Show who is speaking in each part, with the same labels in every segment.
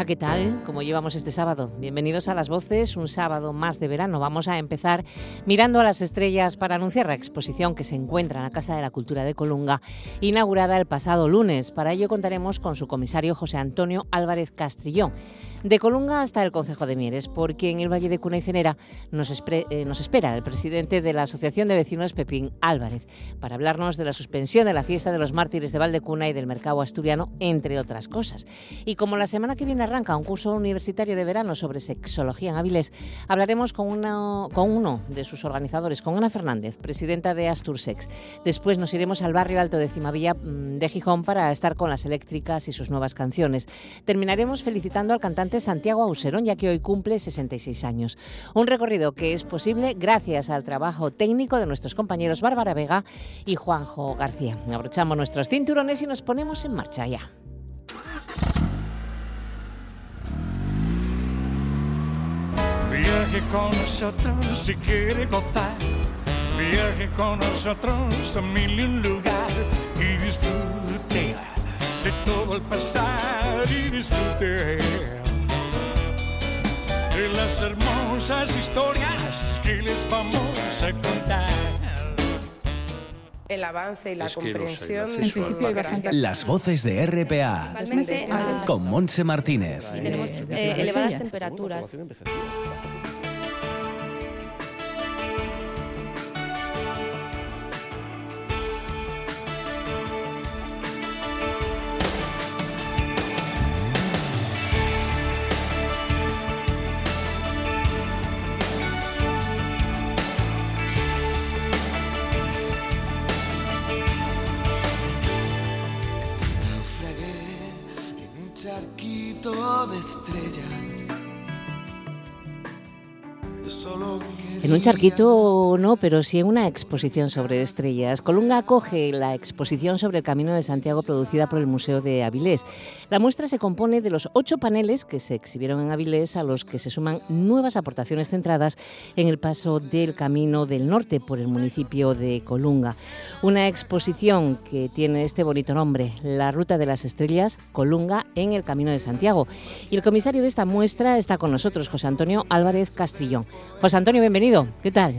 Speaker 1: Hola, ¿qué tal? ¿Cómo llevamos este sábado? Bienvenidos a Las Voces, un sábado más de verano. Vamos a empezar mirando a las estrellas para anunciar la exposición que se encuentra en la Casa de la Cultura de Colunga, inaugurada el pasado lunes. Para ello contaremos con su comisario José Antonio Álvarez Castrillón. De Colunga hasta el Concejo de Mieres, porque en el Valle de Cuna y Cenera nos, eh, nos espera el presidente de la Asociación de Vecinos Pepín Álvarez para hablarnos de la suspensión de la fiesta de los mártires de Valdecuna y del mercado asturiano, entre otras cosas. Y como la semana que viene arranca un curso universitario de verano sobre sexología en Avilés, hablaremos con, con uno de sus organizadores, con Ana Fernández, presidenta de Astursex. Después nos iremos al barrio alto de Cimavilla mm, de Gijón para estar con las eléctricas y sus nuevas canciones. Terminaremos felicitando al cantante Santiago Auserón, ya que hoy cumple 66 años. Un recorrido que es posible gracias al trabajo técnico de nuestros compañeros Bárbara Vega y Juanjo García. Abrochamos nuestros cinturones y nos ponemos en marcha ya.
Speaker 2: Viaje con nosotros si quiere gozar. Viaje con nosotros a mil y un lugar y disfrute de todo el pasar y disfrute las hermosas historias que les vamos a contar.
Speaker 3: El avance y la comprensión.
Speaker 4: Las voces de RPA con Monse Martínez.
Speaker 5: tenemos eh, elevadas temperaturas.
Speaker 1: En un charquito no, pero sí en una exposición sobre estrellas. Colunga acoge la exposición sobre el Camino de Santiago producida por el Museo de Avilés. La muestra se compone de los ocho paneles que se exhibieron en Avilés, a los que se suman nuevas aportaciones centradas en el paso del Camino del Norte por el municipio de Colunga. Una exposición que tiene este bonito nombre, La Ruta de las Estrellas, Colunga en el Camino de Santiago. Y el comisario de esta muestra está con nosotros, José Antonio Álvarez Castrillón. José Antonio, bienvenido. ¿Qué tal?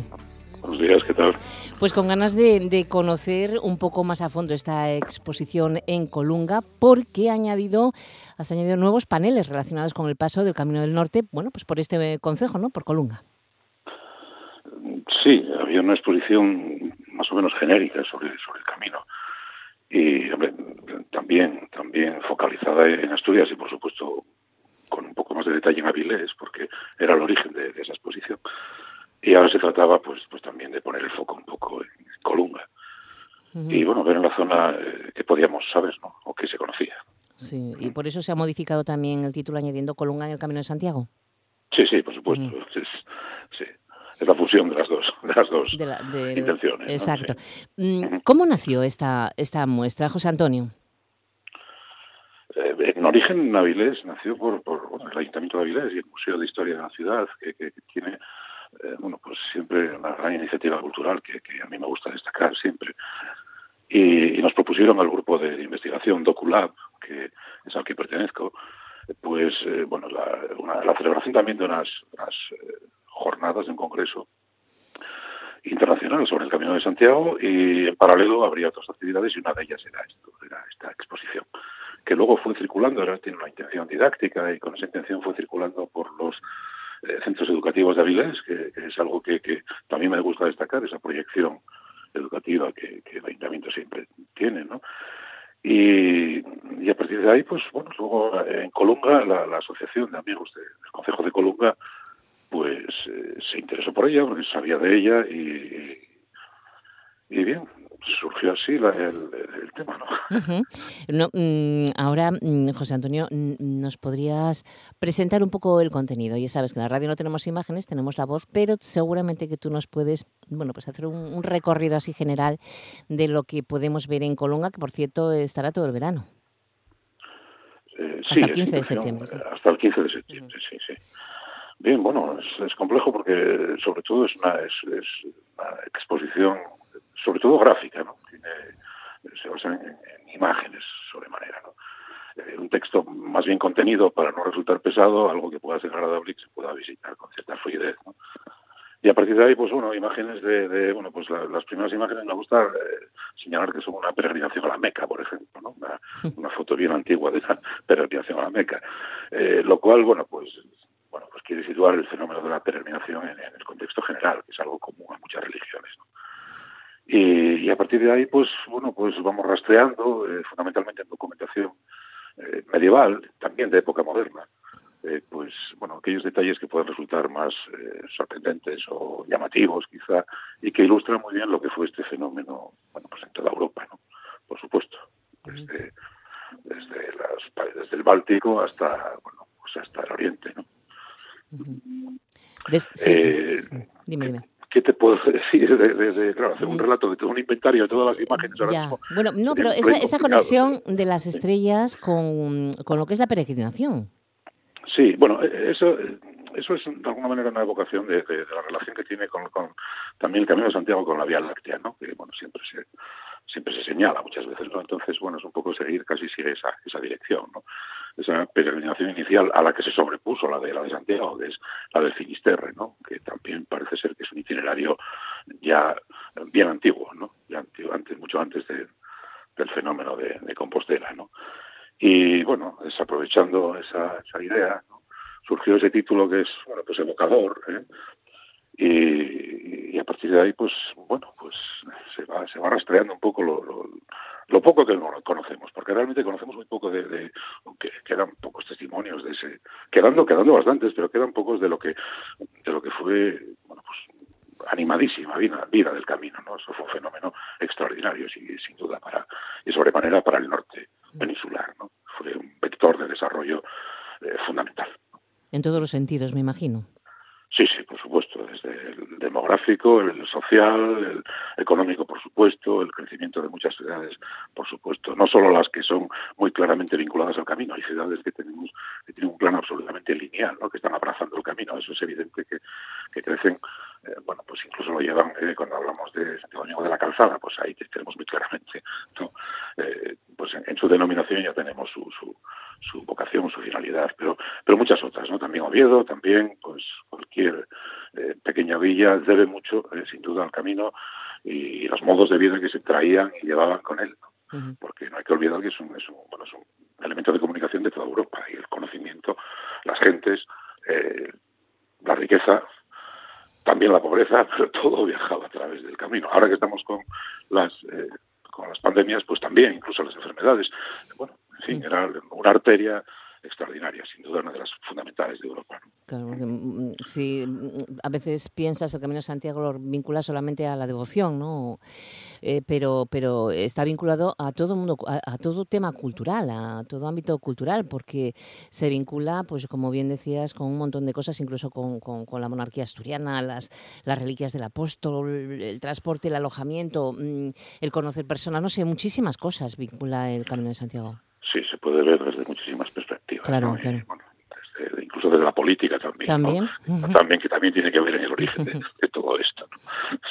Speaker 6: Buenos días, ¿qué tal?
Speaker 1: Pues con ganas de, conocer un poco más a fondo esta exposición en Colunga, porque ha añadido, has añadido nuevos paneles relacionados con el paso del Camino del Norte, bueno, pues por este concejo, ¿no? Por Colunga.
Speaker 6: Sí, había una exposición más o menos genérica sobre, sobre el camino y también también focalizada en Asturias y por supuesto con un poco más de detalle en Avilés porque era el origen de esa exposición y ahora se trataba pues pues también de poner el foco un poco en Colunga. Y bueno ver en la zona eh, que podíamos saber no o que se conocía.
Speaker 1: Sí y por eso se ha modificado también el título añadiendo Colunga en el Camino de Santiago
Speaker 6: sí sí por supuesto. Es, sí es la fusión de las dos de las dos intenciones
Speaker 1: exacto. Mm, cómo nació esta esta muestra José Antonio
Speaker 6: eh, en origen Avilés nació por, por el Ayuntamiento de Avilés y el Museo de Historia de la Ciudad, que, que tiene siempre una gran iniciativa cultural que, a mí me gusta destacar siempre. Y, nos propusieron al grupo de investigación DocuLab, que es al que pertenezco, pues, eh, bueno, la, la, celebración también de unas, eh, jornadas de un congreso internacional sobre el Camino de Santiago y en paralelo habría otras actividades y una de ellas era esto, era esta exposición que luego fue circulando, ahora tiene una intención didáctica y con esa intención fue circulando por los centros educativos de Avilés, que, es algo que, también me gusta destacar, esa proyección educativa que, el ayuntamiento siempre tiene, ¿no? Y, a partir de ahí, pues bueno, luego eh, en Colunga, la, Asociación de Amigos del Consejo de Colunga, pues eh, se interesó por ella, porque sabía de ella y, y bien, surgió así el, tema. ¿no?
Speaker 1: Mm, ahora, mm, José Antonio, ¿nos podrías presentar un poco el contenido? Ya sabes que en la radio no tenemos imágenes, tenemos la voz, pero seguramente que tú nos puedes bueno, pues hacer un, recorrido así general de lo que podemos ver en Colunga, que por cierto estará todo el verano.
Speaker 6: Eh, hasta el 15 de septiembre. Hasta el 15 de septiembre, sí, sí. Bien, bueno, es, complejo porque sobre todo es una, es, una exposición, sobre todo gráfica, ¿no? se basa en, imágenes sobremanera, ¿no? Eh, un texto más bien contenido para no resultar pesado, algo que pueda ser agradable y que se pueda visitar con cierta fluidez, ¿no? Y a partir de ahí, pues bueno, imágenes de, bueno, pues las primeras imágenes me gusta eh, señalar que son una peregrinación a la Meca, por ejemplo, ¿no? Una, foto bien antigua de esa peregrinación a la Meca. Eh, lo cual, bueno, pues bueno, pues quiere situar el fenómeno de la peregrinación en, el contexto general, que es algo común a muchas religiones. Y, a partir de ahí, pues bueno, pues vamos rastreando, eh, fundamentalmente en documentación eh, medieval, también de época moderna, eh, pues bueno, aquellos detalles que pueden resultar más sorprendentes o llamativos, quizá, y que ilustran muy bien lo que fue este fenómeno, bueno, pues en toda Europa, ¿no? Por supuesto, desde, desde, las, desde el Báltico hasta, bueno, pues hasta el Oriente, ¿no?
Speaker 1: Eh, dime, dime.
Speaker 6: ¿Qué te puedo decir? De, claro, hacer un mm. relato de todo un inventario de todas las imágenes.
Speaker 1: bueno, no, pero esa, esa conexión de las estrellas con, con, lo que es la peregrinación.
Speaker 6: Sí, bueno, e, eso, eso es de alguna manera una evocación de, la relación que tiene con, con, también el Camino de Santiago con la Vía Láctea, ¿no? Que, bueno, siempre se, siempre se señala muchas veces, ¿no? Entonces, bueno, es un poco seguir, casi sigue esa, esa dirección, ¿no? esa peregrinación inicial a la que se sobrepuso la de la de Santiago, que es la del Finisterre, ¿no? que también parece ser que es un itinerario ya bien antiguo, ¿no? ya antes, mucho antes del fenómeno de, Compostela. ¿no? Y bueno, desaprovechando esa, esa idea, surgió ese título que es bueno pues evocador, ¿eh? y, a partir de ahí pues bueno pues se va se va rastreando un poco lo, lo poco que conocemos, porque realmente conocemos muy poco de, de aunque quedan pocos testimonios de ese, quedando, quedando bastantes, pero quedan pocos de lo que, de lo que fue, bueno, pues animadísima vida, vida del camino, ¿no? Eso fue un fenómeno extraordinario, sin, sin duda, para, y sobremanera para el norte peninsular, ¿no? Fue un vector de desarrollo eh, fundamental.
Speaker 1: En todos los sentidos, me imagino.
Speaker 6: Sí, sí, por supuesto, desde el demográfico, el social, el económico, por supuesto, el crecimiento de muchas ciudades, por supuesto, no solo las que son muy claramente vinculadas al camino, hay ciudades que tenemos que tienen un plan absolutamente lineal, ¿no? que están abrazando el camino, eso es evidente que, que crecen, eh, bueno, pues incluso lo llevan eh, cuando hablamos de Santiago de la Calzada, pues ahí tenemos muy claramente, ¿no? Eh, pues en, su denominación ya tenemos su, su, su vocación, su finalidad, pero, pero muchas otras, ¿no? También Oviedo, también, pues cualquier pequeña villa debe mucho, sin duda, al camino y, los modos de vida que se traían y llevaban con él, porque no hay que olvidar que es un, es un, bueno, es un elemento de comunicación de toda Europa y el conocimiento, las gentes, la riqueza, también la pobreza, pero todo viajaba a través del camino. Ahora que estamos con las con las pandemias, pues también, incluso las enfermedades. Bueno, en fin, era una arteria extraordinaria, sin duda una de las fundamentales de Europa.
Speaker 1: Claro, mm, mm, si mm, a veces piensas el Camino de Santiago lo vincula solamente a la devoción, ¿no? Eh, pero, pero está vinculado a todo mundo, a, todo tema cultural, a todo ámbito cultural, porque se vincula, pues como bien decías, con un montón de cosas, incluso con, con, la monarquía asturiana, las, las reliquias del apóstol, el transporte, el alojamiento, el conocer personas, no sé, muchísimas cosas vincula el Camino de Santiago.
Speaker 6: Sí, se puede ver desde muchísimas perspectivas.
Speaker 1: Claro, claro.
Speaker 6: incluso desde la política también.
Speaker 1: También.
Speaker 6: También, que también tiene que ver en el origen de, todo esto.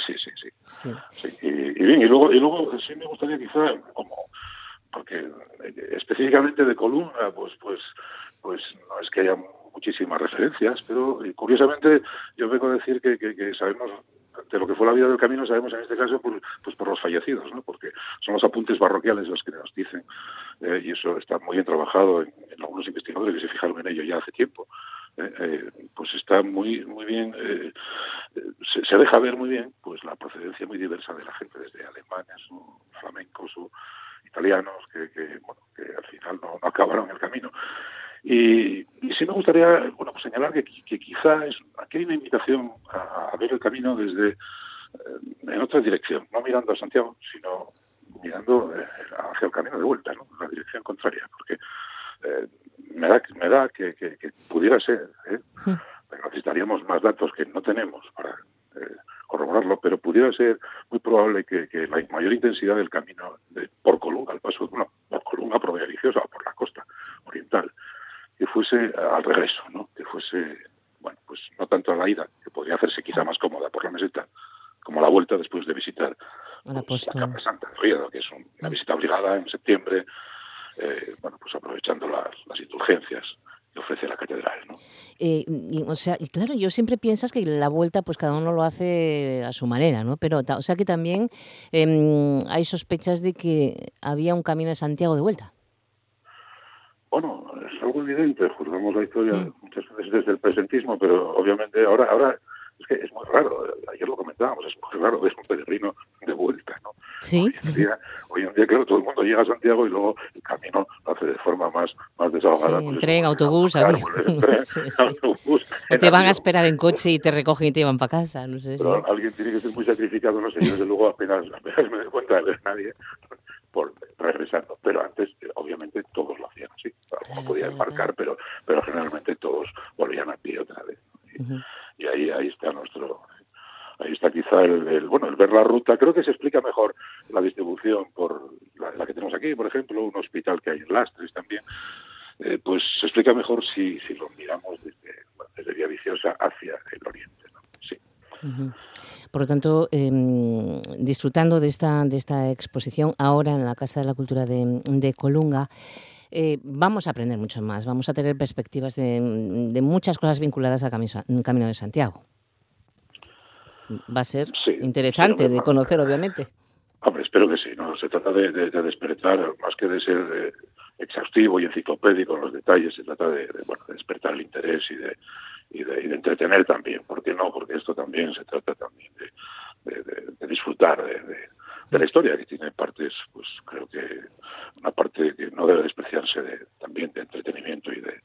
Speaker 6: Sí, sí, sí. sí. Y, bien, y luego, y luego sí me gustaría quizá, como, porque eh, específicamente de Columna, pues, pues, pues no es que haya muchísimas referencias, pero eh, curiosamente yo vengo a decir que, que sabemos de lo que fue la vida del camino sabemos en este caso por, pues por los fallecidos, ¿no? porque son los apuntes barroquiales los que nos dicen, eh, y eso está muy bien trabajado en, algunos investigadores que se fijaron en ello ya hace tiempo. Eh, eh, pues está muy muy bien se, deja ver muy bien pues la procedencia muy diversa de la gente desde alemanes flamencos o italianos que, bueno que al final no, no acabaron el camino y, sí me gustaría bueno, pues señalar que, quizá aquí hay una invitación a, ver el camino desde eh, en otra dirección, no mirando a Santiago, sino mirando eh, hacia el camino de vuelta, ¿no? la dirección contraria, porque eh, me da, me da que, que, pudiera ser, necesitaríamos más datos que no tenemos para corroborarlo, pero pudiera ser muy probable que, la mayor intensidad del camino de, por Colunga, al paso, bueno, por Colunga, por Religiosa, por la costa oriental, que fuese al regreso, ¿no? que fuese bueno, pues tanto a la ida, podría hacerse quizá más cómoda por la meseta, como la vuelta después de visitar pues, la Capa Santa de Oviedo, que es una mm. visita obligada en septiembre, eh, bueno, pues aprovechando las indulgencias que ofrece la catedral, ¿no?
Speaker 1: Eh, o sea, y claro, yo siempre piensas que la vuelta, pues cada uno lo hace a su manera, ¿no? Pero, o sea que también em, hay sospechas de que había un camino de Santiago de vuelta.
Speaker 6: Bueno, es algo evidente, juzgamos la historia mm. muchas veces desde el presentismo, pero obviamente ahora, ahora es que es muy raro, ayer lo comentábamos, es muy raro ver un peregrino de vuelta, ¿no?
Speaker 1: Sí.
Speaker 6: Hoy en, día, hoy en día, claro, todo el mundo llega a Santiago y luego el camino lo hace de forma más, más desahogada.
Speaker 1: Sí, pues tren, autobús, autobús. O te van a esperar en coche y te recogen y te llevan para casa, no sé.
Speaker 6: Pero alguien tiene que ser muy sacrificado, no sé, yo desde luego apenas, apenas me doy cuenta de ver nadie por regresando. Pero antes, obviamente, todos lo hacían así. No podían marcar, pero, pero generalmente todos volvían a pie otra vez. Y, ahí, ahí está nuestro, ahí está quizá el, bueno el ver la ruta creo que se explica mejor la distribución por la, que tenemos aquí por ejemplo un hospital que hay en Lastres también. Eh, pues se explica mejor si, si lo miramos desde, Vía Viciosa hacia el oriente sí.
Speaker 1: Por lo tanto, em, disfrutando de esta, de esta exposición ahora en la Casa de la Cultura de, Colunga, eh, vamos a aprender mucho más, vamos a tener perspectivas de, muchas cosas vinculadas al camino, de Santiago. Va a ser interesante de conocer, obviamente.
Speaker 6: Hombre, espero que sí. No se trata de, despertar, más que de ser eh, exhaustivo y enciclopédico en los detalles, se trata de, bueno, de despertar el interés y de, y de, entretener también. ¿Por qué no? Porque esto también se trata también de, disfrutar de, la historia, que tiene partes, pues creo que una parte que no debe despreciarse de, también de entretenimiento y de,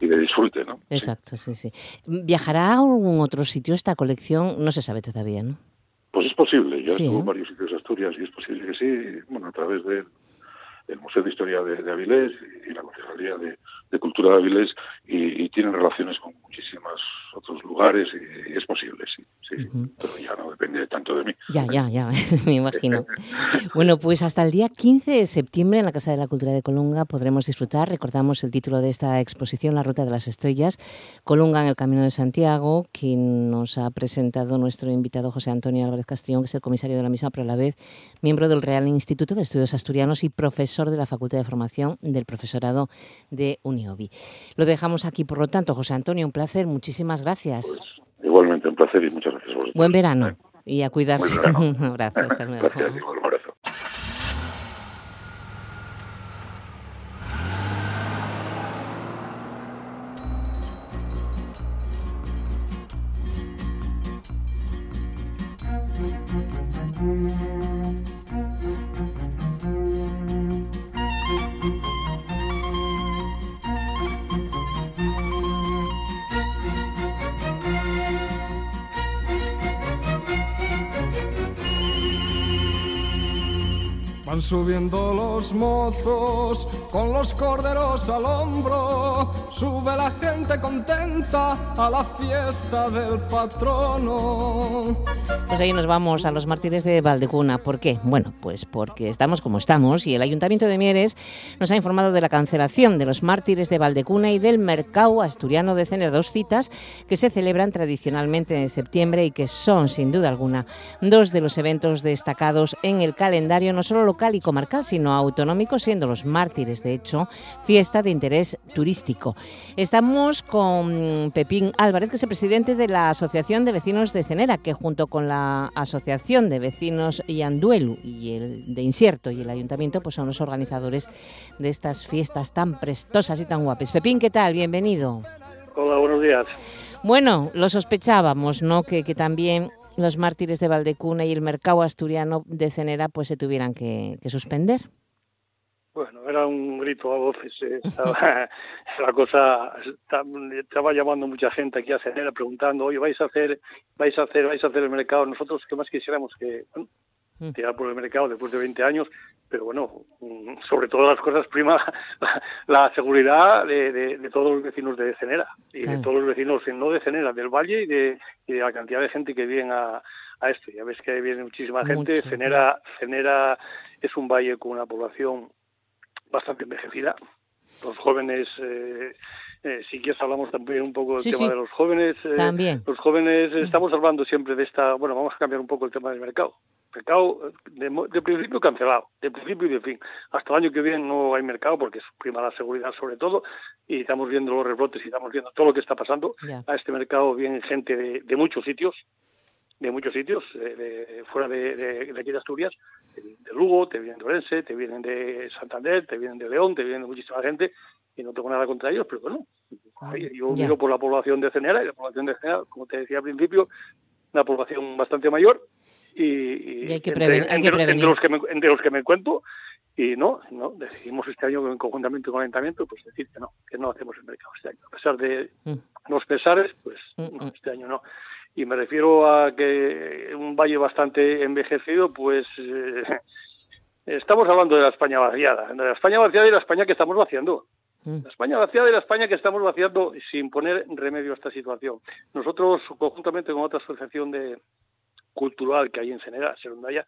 Speaker 6: y de disfrute, ¿no?
Speaker 1: Exacto, sí. sí, ¿Viajará a algún otro sitio esta colección? No se sabe todavía, ¿no?
Speaker 6: Pues es posible. Yo estuve en varios sitios de Asturias y es posible que sí. Bueno, a través del Museo de Historia de, Avilés y la Concejalía de, Cultura de Avilés y, tienen relaciones con muchísimos otros lugares y, es posible, sí, sí, pero ya no depende tanto de mí.
Speaker 1: Ya, ya, ya, me imagino. bueno, pues hasta el día 15 de septiembre en la Casa de la Cultura de Colunga podremos disfrutar, recordamos el título de esta exposición, La Ruta de las Estrellas, Colunga en el Camino de Santiago, quien nos ha presentado nuestro invitado José Antonio Álvarez Castrillón, que es el comisario de la misma, pero a la vez miembro del Real Instituto de Estudios Asturianos y profesor de la Facultad de Formación del Profesorado de Lo dejamos aquí, por lo tanto, José Antonio, un placer, muchísimas gracias.
Speaker 6: Pues, igualmente, un placer y muchas gracias.
Speaker 1: Buen verano y a cuidarse. un abrazo, hasta luego.
Speaker 6: Gracias,
Speaker 7: Van subiendo los mozos con los corderos al hombro, sube la gente contenta a la fiesta del patrono.
Speaker 1: Pues ahí nos vamos a los mártires de Valdecuna. ¿Por qué? Bueno, pues porque estamos como estamos y el Ayuntamiento de Mieres nos ha informado de la cancelación de los mártires de Valdecuna y del Mercado Asturiano de Cener, dos citas que se celebran tradicionalmente en septiembre y que son, sin duda alguna, dos de los eventos destacados en el calendario no solo local, y comarcal, sino autonómico, siendo los mártires, de hecho, fiesta de interés turístico. Estamos con Pepín Álvarez, que es el presidente de la Asociación de Vecinos de Cenera, que junto con la Asociación de Vecinos Yanduelu y el de Incierto y el Ayuntamiento, pues son los organizadores de estas fiestas tan prestosas y tan guapas. Pepín, ¿qué tal? Bienvenido.
Speaker 8: Hola, buenos días.
Speaker 1: Bueno, lo sospechábamos, ¿no? Que, que también los mártires de Valdecuna y el mercado asturiano de Cenera pues se tuvieran que, suspender.
Speaker 8: Bueno, era un grito a voces. Eh. la cosa estaba llamando mucha gente aquí a Cenera preguntando, oye, vais a hacer, vais a hacer, vais a hacer el mercado. Nosotros que más quisiéramos que. Tirar por el mercado después de 20 años, pero bueno, mm, sobre todas las cosas prima la, seguridad de, todos los vecinos de Cenera y de todos los vecinos, no de Cenera, del Valle y de, la cantidad de gente que viene a, a esto. Ya ves que viene muchísima gente. Cenera, Cenera es un valle con una población bastante envejecida los jóvenes eh, eh, si quieres hablamos también un poco del tema de los jóvenes.
Speaker 1: Eh, también.
Speaker 8: Los jóvenes, estamos hablando siempre de esta, bueno, vamos a cambiar un poco el tema del mercado. Mercado de, principio cancelado, de principio y de fin. Hasta el año que viene no hay mercado porque es prima la seguridad sobre todo y estamos viendo los rebrotes y estamos viendo todo lo que está pasando. A este mercado viene gente de, muchos sitios, de muchos sitios, de, fuera de, aquí de Asturias, de, Lugo, te vienen de Orense, te vienen de Santander, te vienen de León, te vienen de muchísima gente y no tengo nada contra ellos, pero bueno, yo miro por la población de Cenera y la población de Cenera, como te decía al principio, una población bastante mayor y,
Speaker 1: hay que prevenir,
Speaker 8: entre, los que me, entre los que me cuento y no, no decidimos este año conjuntamente con el ayuntamiento pues decir que no, que no hacemos el mercado este año. A pesar de mm. los pesares, pues mm, mm. este año no. Y me refiero a que un valle bastante envejecido, pues eh, estamos hablando de la España vaciada, de la España vaciada y la España que estamos vaciando. La España vaciada y la España que estamos vaciando sin poner remedio a esta situación. Nosotros, conjuntamente con otra asociación de cultural que hay en Senera, Serundaya,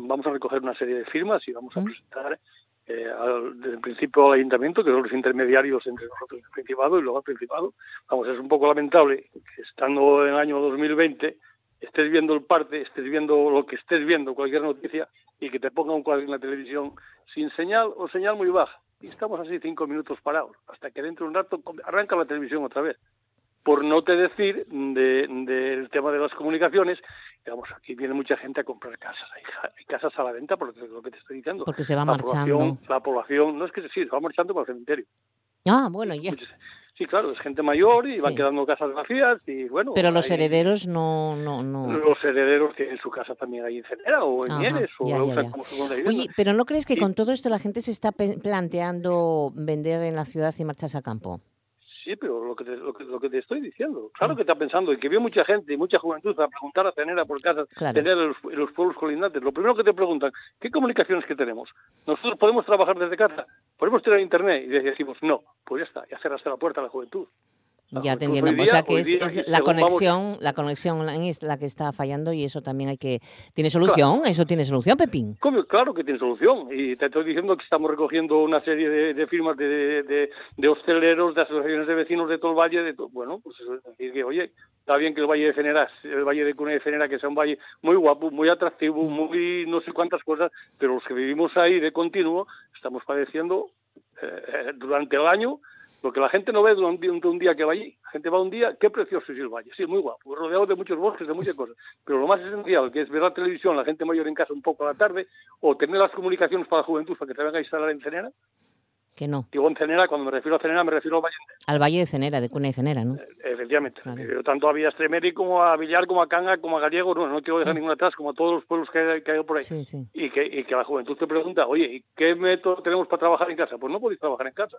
Speaker 8: vamos a recoger una serie de firmas y vamos a mm. presentar eh, al, desde el principio al ayuntamiento, que son los intermediarios entre nosotros y el Principado, y luego al Principado. Vamos, es un poco lamentable que estando en el año 2020 estés viendo el parte, estés viendo lo que estés viendo, cualquier noticia, y que te ponga un cuadro en la televisión sin señal o señal muy baja y estamos así cinco minutos parados, hasta que dentro de un rato arranca la televisión otra vez. Por no te decir del tema de las comunicaciones, digamos, aquí viene mucha gente a comprar casas, hay, casas a la venta, por lo que te estoy diciendo.
Speaker 1: Porque se va marchando.
Speaker 8: la población, no es que sí, se va marchando para el cementerio.
Speaker 1: Ah, bueno, ya.
Speaker 8: Sí, claro, es gente mayor y van quedando casas vacías y bueno.
Speaker 1: Pero los herederos no, no, no.
Speaker 8: Los herederos tienen su casa también ahí en Cenera o en Mieres o ya, ya, como
Speaker 1: Oye, pero ¿no crees que con todo esto la gente se está planteando vender en la ciudad y marcharse al campo?
Speaker 8: Sí, pero lo que te, lo que, lo que te estoy diciendo, claro ah. que está pensando, y que vio mucha gente y mucha juventud a preguntar a Cenera por casas, tener en los, pueblos colindantes. Lo primero que te preguntan, ¿qué comunicaciones que tenemos? ¿Nosotros podemos trabajar desde casa? ¿Podemos tener internet? Y decimos, no, pues ya está, ya cerraste la puerta a la juventud.
Speaker 1: Ya te entiendo, o sea que es, la conexión, la conexión es la que está fallando y eso también hay que tiene solución, eso tiene solución, Pepín.
Speaker 8: Claro que tiene solución y te estoy diciendo que estamos recogiendo una serie de, firmas de, de, de, hosteleros, de asociaciones de vecinos de todo el valle, de todo, bueno, pues eso es decir que oye, está bien que el valle de Fenera, el valle de Cuna de Fenera, que sea un valle muy guapo, muy atractivo, mm. muy no sé cuántas cosas, pero los que vivimos ahí de continuo estamos padeciendo eh, durante el año lo que la gente no ve durante un, día que va allí. La gente va un día, qué precioso es el valle. Sí, muy guapo, rodeado de muchos bosques, de muchas cosas. Pero lo más esencial, que es ver la televisión, la gente mayor en casa un poco a la tarde, o tener las comunicaciones para la juventud para que te venga a instalar en Cenera,
Speaker 1: que no.
Speaker 8: Digo en Cenera, cuando me refiero a Cenera, me refiero al Valle
Speaker 1: Al Valle de Cenera, de Cuna y Cenera, ¿no?
Speaker 8: Eh, efectivamente. tanto a Villastremeri como a Villar, como a Canga, como a Gallego, no, no quiero dejar ninguna atrás, como a todos los pueblos que hay, que hay por ahí.
Speaker 1: Sí, sí.
Speaker 8: Y, que, y que la juventud te pregunta, oye, ¿y qué método tenemos para trabajar en casa? Pues no podéis trabajar en casa,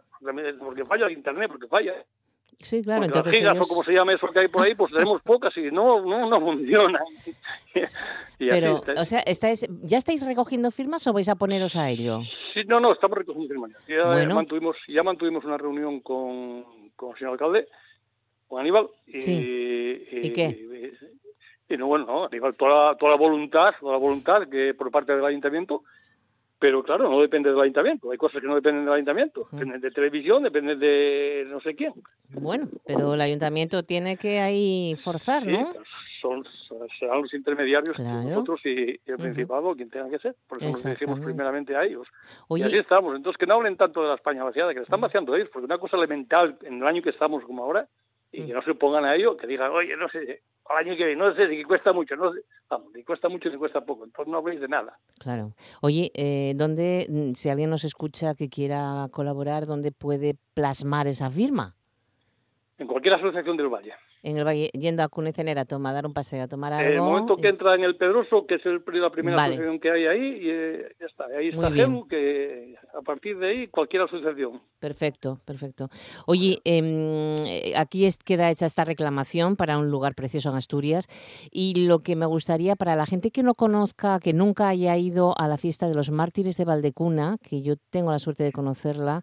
Speaker 8: porque falla el Internet, porque falla.
Speaker 1: Sí, claro,
Speaker 8: entonces. Las gigas, o como se llama eso que hay por ahí, pues tenemos pocas y no, no, no funciona.
Speaker 1: Pero, o sea, ¿estáis, ¿ya estáis recogiendo firmas o vais a poneros a ello?
Speaker 8: Sí, no, no, estamos recogiendo firmas. Ya, mantuvimos, ya mantuvimos una reunión con, con el señor alcalde, con Aníbal. Y,
Speaker 1: ¿Y, qué?
Speaker 8: Y, no, bueno, no, Aníbal, toda la, toda la voluntad, toda la voluntad que por parte del ayuntamiento pero claro, no depende del ayuntamiento. Hay cosas que no dependen del ayuntamiento. Dependen de televisión, dependen de no sé quién.
Speaker 1: Bueno, pero el ayuntamiento tiene que ahí forzar, ¿no?
Speaker 8: Son, serán los intermediarios nosotros y, el Principado quien tenga que ser. Porque nos dirigimos primeramente a ellos. Y así estamos. Entonces, que no hablen tanto de la España vaciada, que la están vaciando ellos, porque una cosa elemental en el año que estamos como ahora, y que no se pongan a ello, que digan, oye, no sé, al año que viene, no sé si cuesta mucho, no sé, vamos, ni cuesta mucho ni cuesta poco, entonces no habléis de nada.
Speaker 1: Claro. Oye, eh, ¿dónde, mm, si alguien nos escucha que quiera colaborar, dónde puede plasmar esa firma?
Speaker 8: En cualquier asociación del Valle
Speaker 1: en el valle, yendo a Cunecenera a tomar, dar un paseo, a tomar algo.
Speaker 8: En el momento que entra en el Pedroso, que es el, la primera asociación que hay ahí, y eh, ya está. Ahí está Gemu, que a partir de ahí cualquier asociación.
Speaker 1: Perfecto, perfecto. Oye, em, eh, aquí es, queda hecha esta reclamación para un lugar precioso en Asturias y lo que me gustaría para la gente que no conozca, que nunca haya ido a la fiesta de los mártires de Valdecuna, que yo tengo la suerte de conocerla,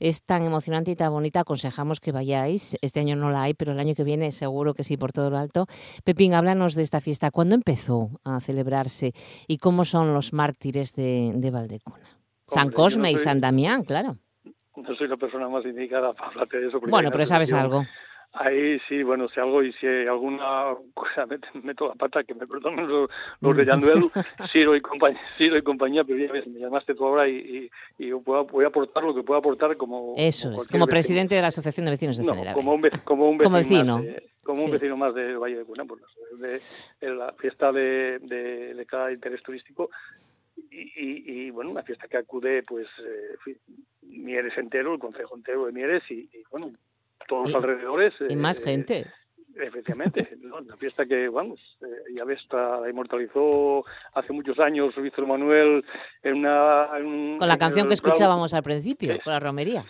Speaker 1: es tan emocionante y tan bonita, aconsejamos que vayáis. Este año no la hay, pero el año que viene seguro que sí, por todo lo alto. Pepín, háblanos de esta fiesta. ¿Cuándo empezó a celebrarse y cómo son los mártires de, Valdecuna? San Cosme y San Damián, claro.
Speaker 8: no soy la persona más indicada para hablar de eso.
Speaker 1: Bueno, pero sabes algo.
Speaker 8: Ahí sí, bueno, si algo y si alguna cosa meto la pata, que me perdonen los, los de Yanduel, Ciro y compañía, Ciro y compañía, pero ya ves, me llamaste tú ahora y, y, yo puedo, voy a aportar lo que puedo aportar como...
Speaker 1: Eso es, como presidente de la Asociación de Vecinos de
Speaker 8: no, como un, como un
Speaker 1: vecino,
Speaker 8: como vecino. como un vecino más del Valle de pues, de, la fiesta de, de, de cada interés turístico. Y, y, y, bueno, una fiesta que acude pues eh, Mieres entero, el concejo entero de Mieres y, y bueno, todos los alrededores.
Speaker 1: Y más eh, gente.
Speaker 8: Efectivamente, una fiesta que, vamos, eh, ya ves, la inmortalizó hace muchos años Víctor Manuel en una...
Speaker 1: con la canción que escuchábamos al principio, con la romería.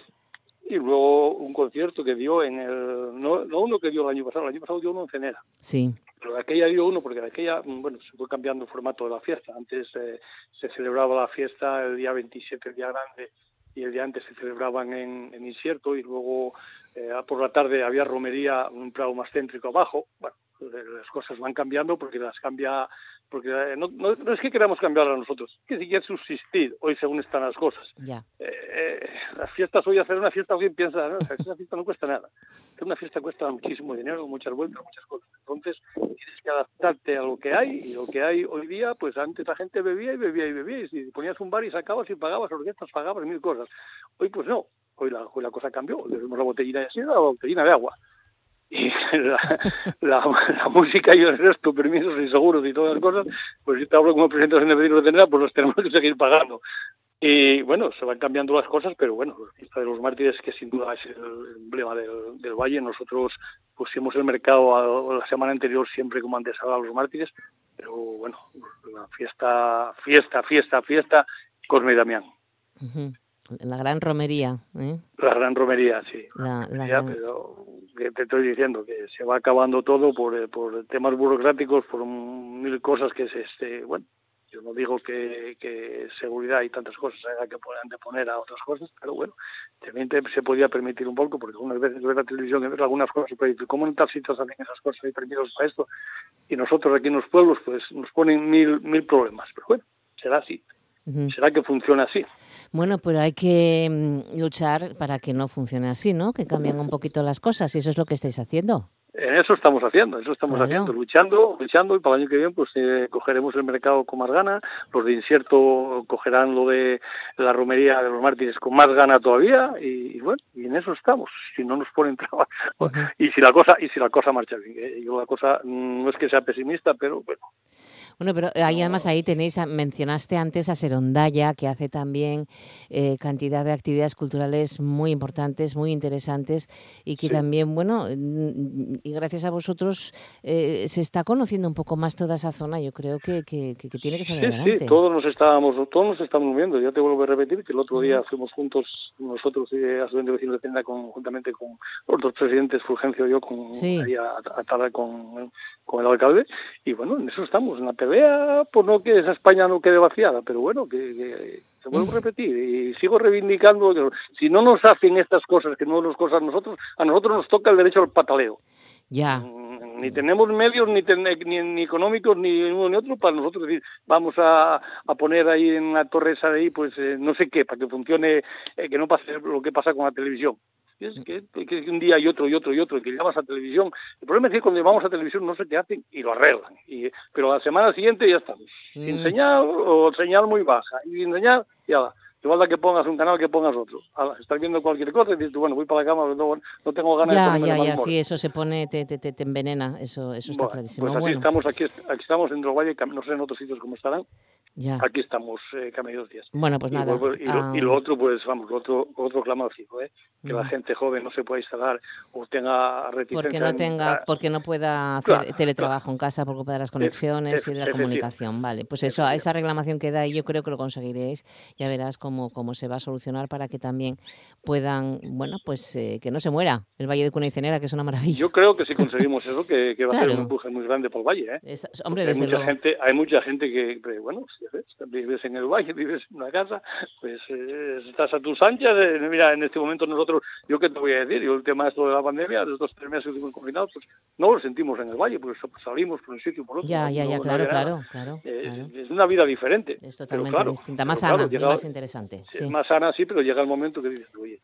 Speaker 8: Y luego un concierto que dio en el... No, no, uno que dio el año pasado, el año pasado dio uno en Cenera.
Speaker 1: Sí.
Speaker 8: Pero de aquella dio uno, porque de aquella, bueno, se fue cambiando el formato de la fiesta. Antes eh, se celebraba la fiesta el día 27, el día grande, y el día antes se celebraban en, en Incierto y luego eh, por la tarde había romería un prado más céntrico abajo. Bueno, las cosas van cambiando porque las cambia porque eh, no, no, es que queramos cambiarlas nosotros, que si quieres subsistir hoy según están las cosas.
Speaker 1: Ya.
Speaker 8: Eh, eh, las fiestas, hoy hacer una fiesta, alguien piensa, no, esa fiesta no cuesta nada. Hacer una fiesta cuesta muchísimo dinero, muchas vueltas, muchas cosas. Entonces tienes que adaptarte a lo que hay y lo que hay hoy día, pues antes la gente bebía y bebía y bebía y si ponías un bar y sacabas y pagabas orquestas, pagabas mil cosas. Hoy pues no, hoy la, hoy la cosa cambió, le la botellina de así, la botellina de agua y la, la, música y el resto, permisos y seguros y todas las cosas, pues si te hablo como presidente de vecinos de Tenera, pues los tenemos que seguir pagando. Y bueno, se van cambiando las cosas, pero bueno, la fiesta de los mártires, que sin duda es el emblema del, del Valle, nosotros pusimos el mercado la semana anterior siempre como antes a los mártires, pero bueno, la fiesta, fiesta, fiesta, fiesta, Cosme y Damián.
Speaker 1: La gran romería. ¿eh?
Speaker 8: La gran romería, sí. La, Pero que te estoy diciendo que se va acabando todo por, eh, por temas burocráticos, por mil cosas que se este, bueno, yo no digo que, que seguridad y tantas cosas haya que poner, poner a otras cosas, pero bueno, también se podía permitir un poco, porque algunas veces ver la televisión y ver algunas cosas, pero ¿cómo en tal sitio salen esas cosas y permisos para esto? Y nosotros aquí en los pueblos, pues nos ponen mil, mil problemas, pero bueno, será así. ¿Será que funciona así?
Speaker 1: Bueno, pero hay que mm, luchar para que no funcione así, ¿no? Que cambien un poquito las cosas y eso es lo que estáis haciendo.
Speaker 8: En eso estamos haciendo, eso estamos haciendo, luchando, luchando y para el año que viene pues eh, cogeremos el mercado con más gana, los de incierto cogerán lo de la romería de los mártires con más gana todavía y, bueno, y en eso estamos, si no nos ponen trabajo y si la cosa y si la cosa marcha bien, ¿eh? yo la cosa mm, no es que sea pesimista, pero bueno,
Speaker 1: bueno, pero ahí además ahí tenéis, mencionaste antes a Serondaya, que hace también eh, cantidad de actividades culturales muy importantes, muy interesantes y que también, bueno, mm, y gracias a vosotros eh, se está conociendo un poco más toda esa zona. Yo creo que, que, tiene que ser sí, adelante.
Speaker 8: Sí, todos nos estábamos, todos nos estamos viendo. Ya te vuelvo a repetir que el otro día fuimos juntos nosotros y Asociación de Vecinos de Tienda conjuntamente con los dos presidentes, Fulgencio y yo, con, ahí a, a, con, con el alcalde y bueno, en eso estamos, en la pelea por no que esa España no quede vaciada, pero bueno, que, se vuelve a repetir y sigo reivindicando que si no nos hacen estas cosas, que no nos cosas nosotros, a nosotros nos toca el derecho al pataleo.
Speaker 1: Ya.
Speaker 8: Mm, ni tenemos medios ni, ni, económicos ni uno ni otro para nosotros decir vamos a, a poner ahí en la torre esa de ahí pues eh, no sé qué para que funcione eh, que no pase lo que pasa con la televisión es que, que, un día y otro y otro y otro, y que llamas a televisión. El problema es que cuando vamos a televisión no se te hacen y lo arreglan. Y, pero la semana siguiente ya estamos. Sin mm. señal o señal muy baja. Y sin señal, ya Igual da que pongas un canal que pongas otro. Estás viendo cualquier cosa y dices bueno, voy para la cama, no, no tengo ganas
Speaker 1: ya,
Speaker 8: de
Speaker 1: Ya, ya, ya, sí, eso se pone, te, te, te envenena, eso, eso está clarísimo.
Speaker 8: Pues aquí estamos, aquí, aquí estamos en Valle, no sé en otros sitios cómo estarán, Aquí estamos eh, cada días.
Speaker 1: Bueno, pues nada.
Speaker 8: Y, lo, otro, pues vamos, lo otro, otro clamorcico, ¿eh? que la gente joven no se pueda instalar o tenga
Speaker 1: reticencia. Porque no tenga, porque no pueda hacer teletrabajo en casa por culpa de las conexiones y de la comunicación. Vale, pues eso, esa reclamación que da y yo creo que lo conseguiréis. Ya verás cómo, cómo se va a solucionar para que también puedan, bueno, pues eh, que no se muera el Valle de Cuna y Cenera, que es una maravilla.
Speaker 8: Yo creo que si conseguimos eso, que, va a ser un empuje muy grande por el Valle. ¿eh?
Speaker 1: hombre, hay
Speaker 8: mucha gente, hay mucha gente que, bueno, vives en el valle, vives en una casa, pues eh, estás a tus anchas. Eh, mira, en este momento nosotros, yo qué te voy a decir, yo el tema esto de la pandemia, de estos tres meses que estuvimos confinados, pues no lo sentimos en el valle, pues salimos por un sitio y por otro.
Speaker 1: Ya, ya, ya, claro, claro, claro,
Speaker 8: Es una vida diferente.
Speaker 1: Es totalmente distinta, más sana y más interesante.
Speaker 8: Es más sana, sí, pero llega el momento que dices, oye,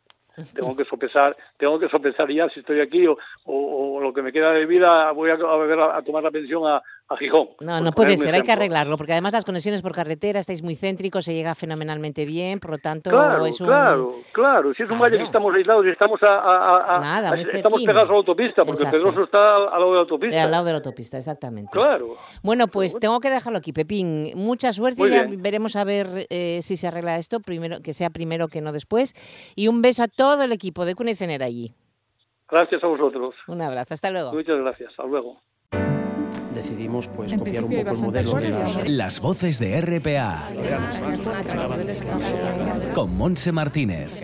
Speaker 8: tengo que sopesar, tengo que sopesar ya si estoy aquí o, o, lo que me queda de vida voy a, a, a tomar la pensión a, a Gijón.
Speaker 1: No, no puede ser, hay que arreglarlo, porque además las conexiones por carretera estáis muy céntricos, se llega fenomenalmente bien, por lo tanto
Speaker 8: claro, es un... Claro, claro, si es un valle que estamos aislados y estamos a,
Speaker 1: Nada,
Speaker 8: estamos pegados a la autopista, porque el Pedroso está al lado de la autopista.
Speaker 1: Al lado de la autopista, exactamente.
Speaker 8: Claro.
Speaker 1: Bueno, pues tengo que dejarlo aquí, Pepín. Mucha suerte, ya veremos a ver eh, si se arregla esto, primero que sea primero que no después. Y un beso a todo el equipo de y allí.
Speaker 8: Gracias a vosotros.
Speaker 1: Un abrazo, hasta luego.
Speaker 8: Muchas gracias, hasta luego
Speaker 9: decidimos pues copiar un poco el modelo de
Speaker 4: Las voces de RPA. Con Monse Martínez.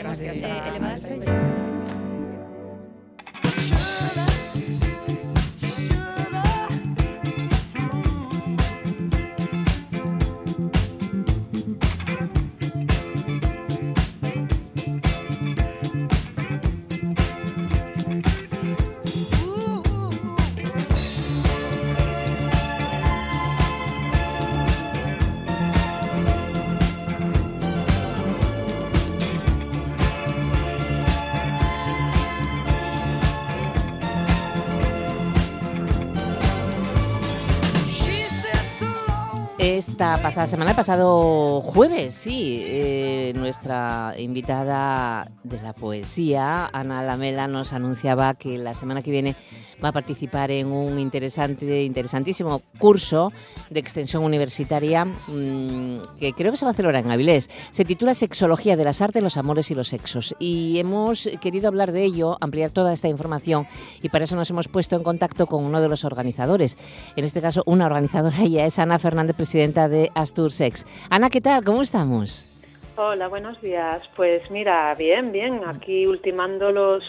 Speaker 1: Esta pasada semana, pasado jueves, sí, eh, nuestra invitada de la poesía, Ana Lamela, nos anunciaba que la semana que viene va a participar en un interesante, interesantísimo curso de extensión universitaria mm, que creo que se va a celebrar en Avilés. Se titula Sexología de las Artes, los Amores y los Sexos. Y hemos querido hablar de ello, ampliar toda esta información y para eso nos hemos puesto en contacto con uno de los organizadores. En este caso, una organizadora, ella es Ana Fernández, presidenta de Astur Sex. Ana, ¿qué tal? ¿Cómo estamos?
Speaker 10: Hola, buenos días. Pues mira, bien, bien. Aquí ultimando los,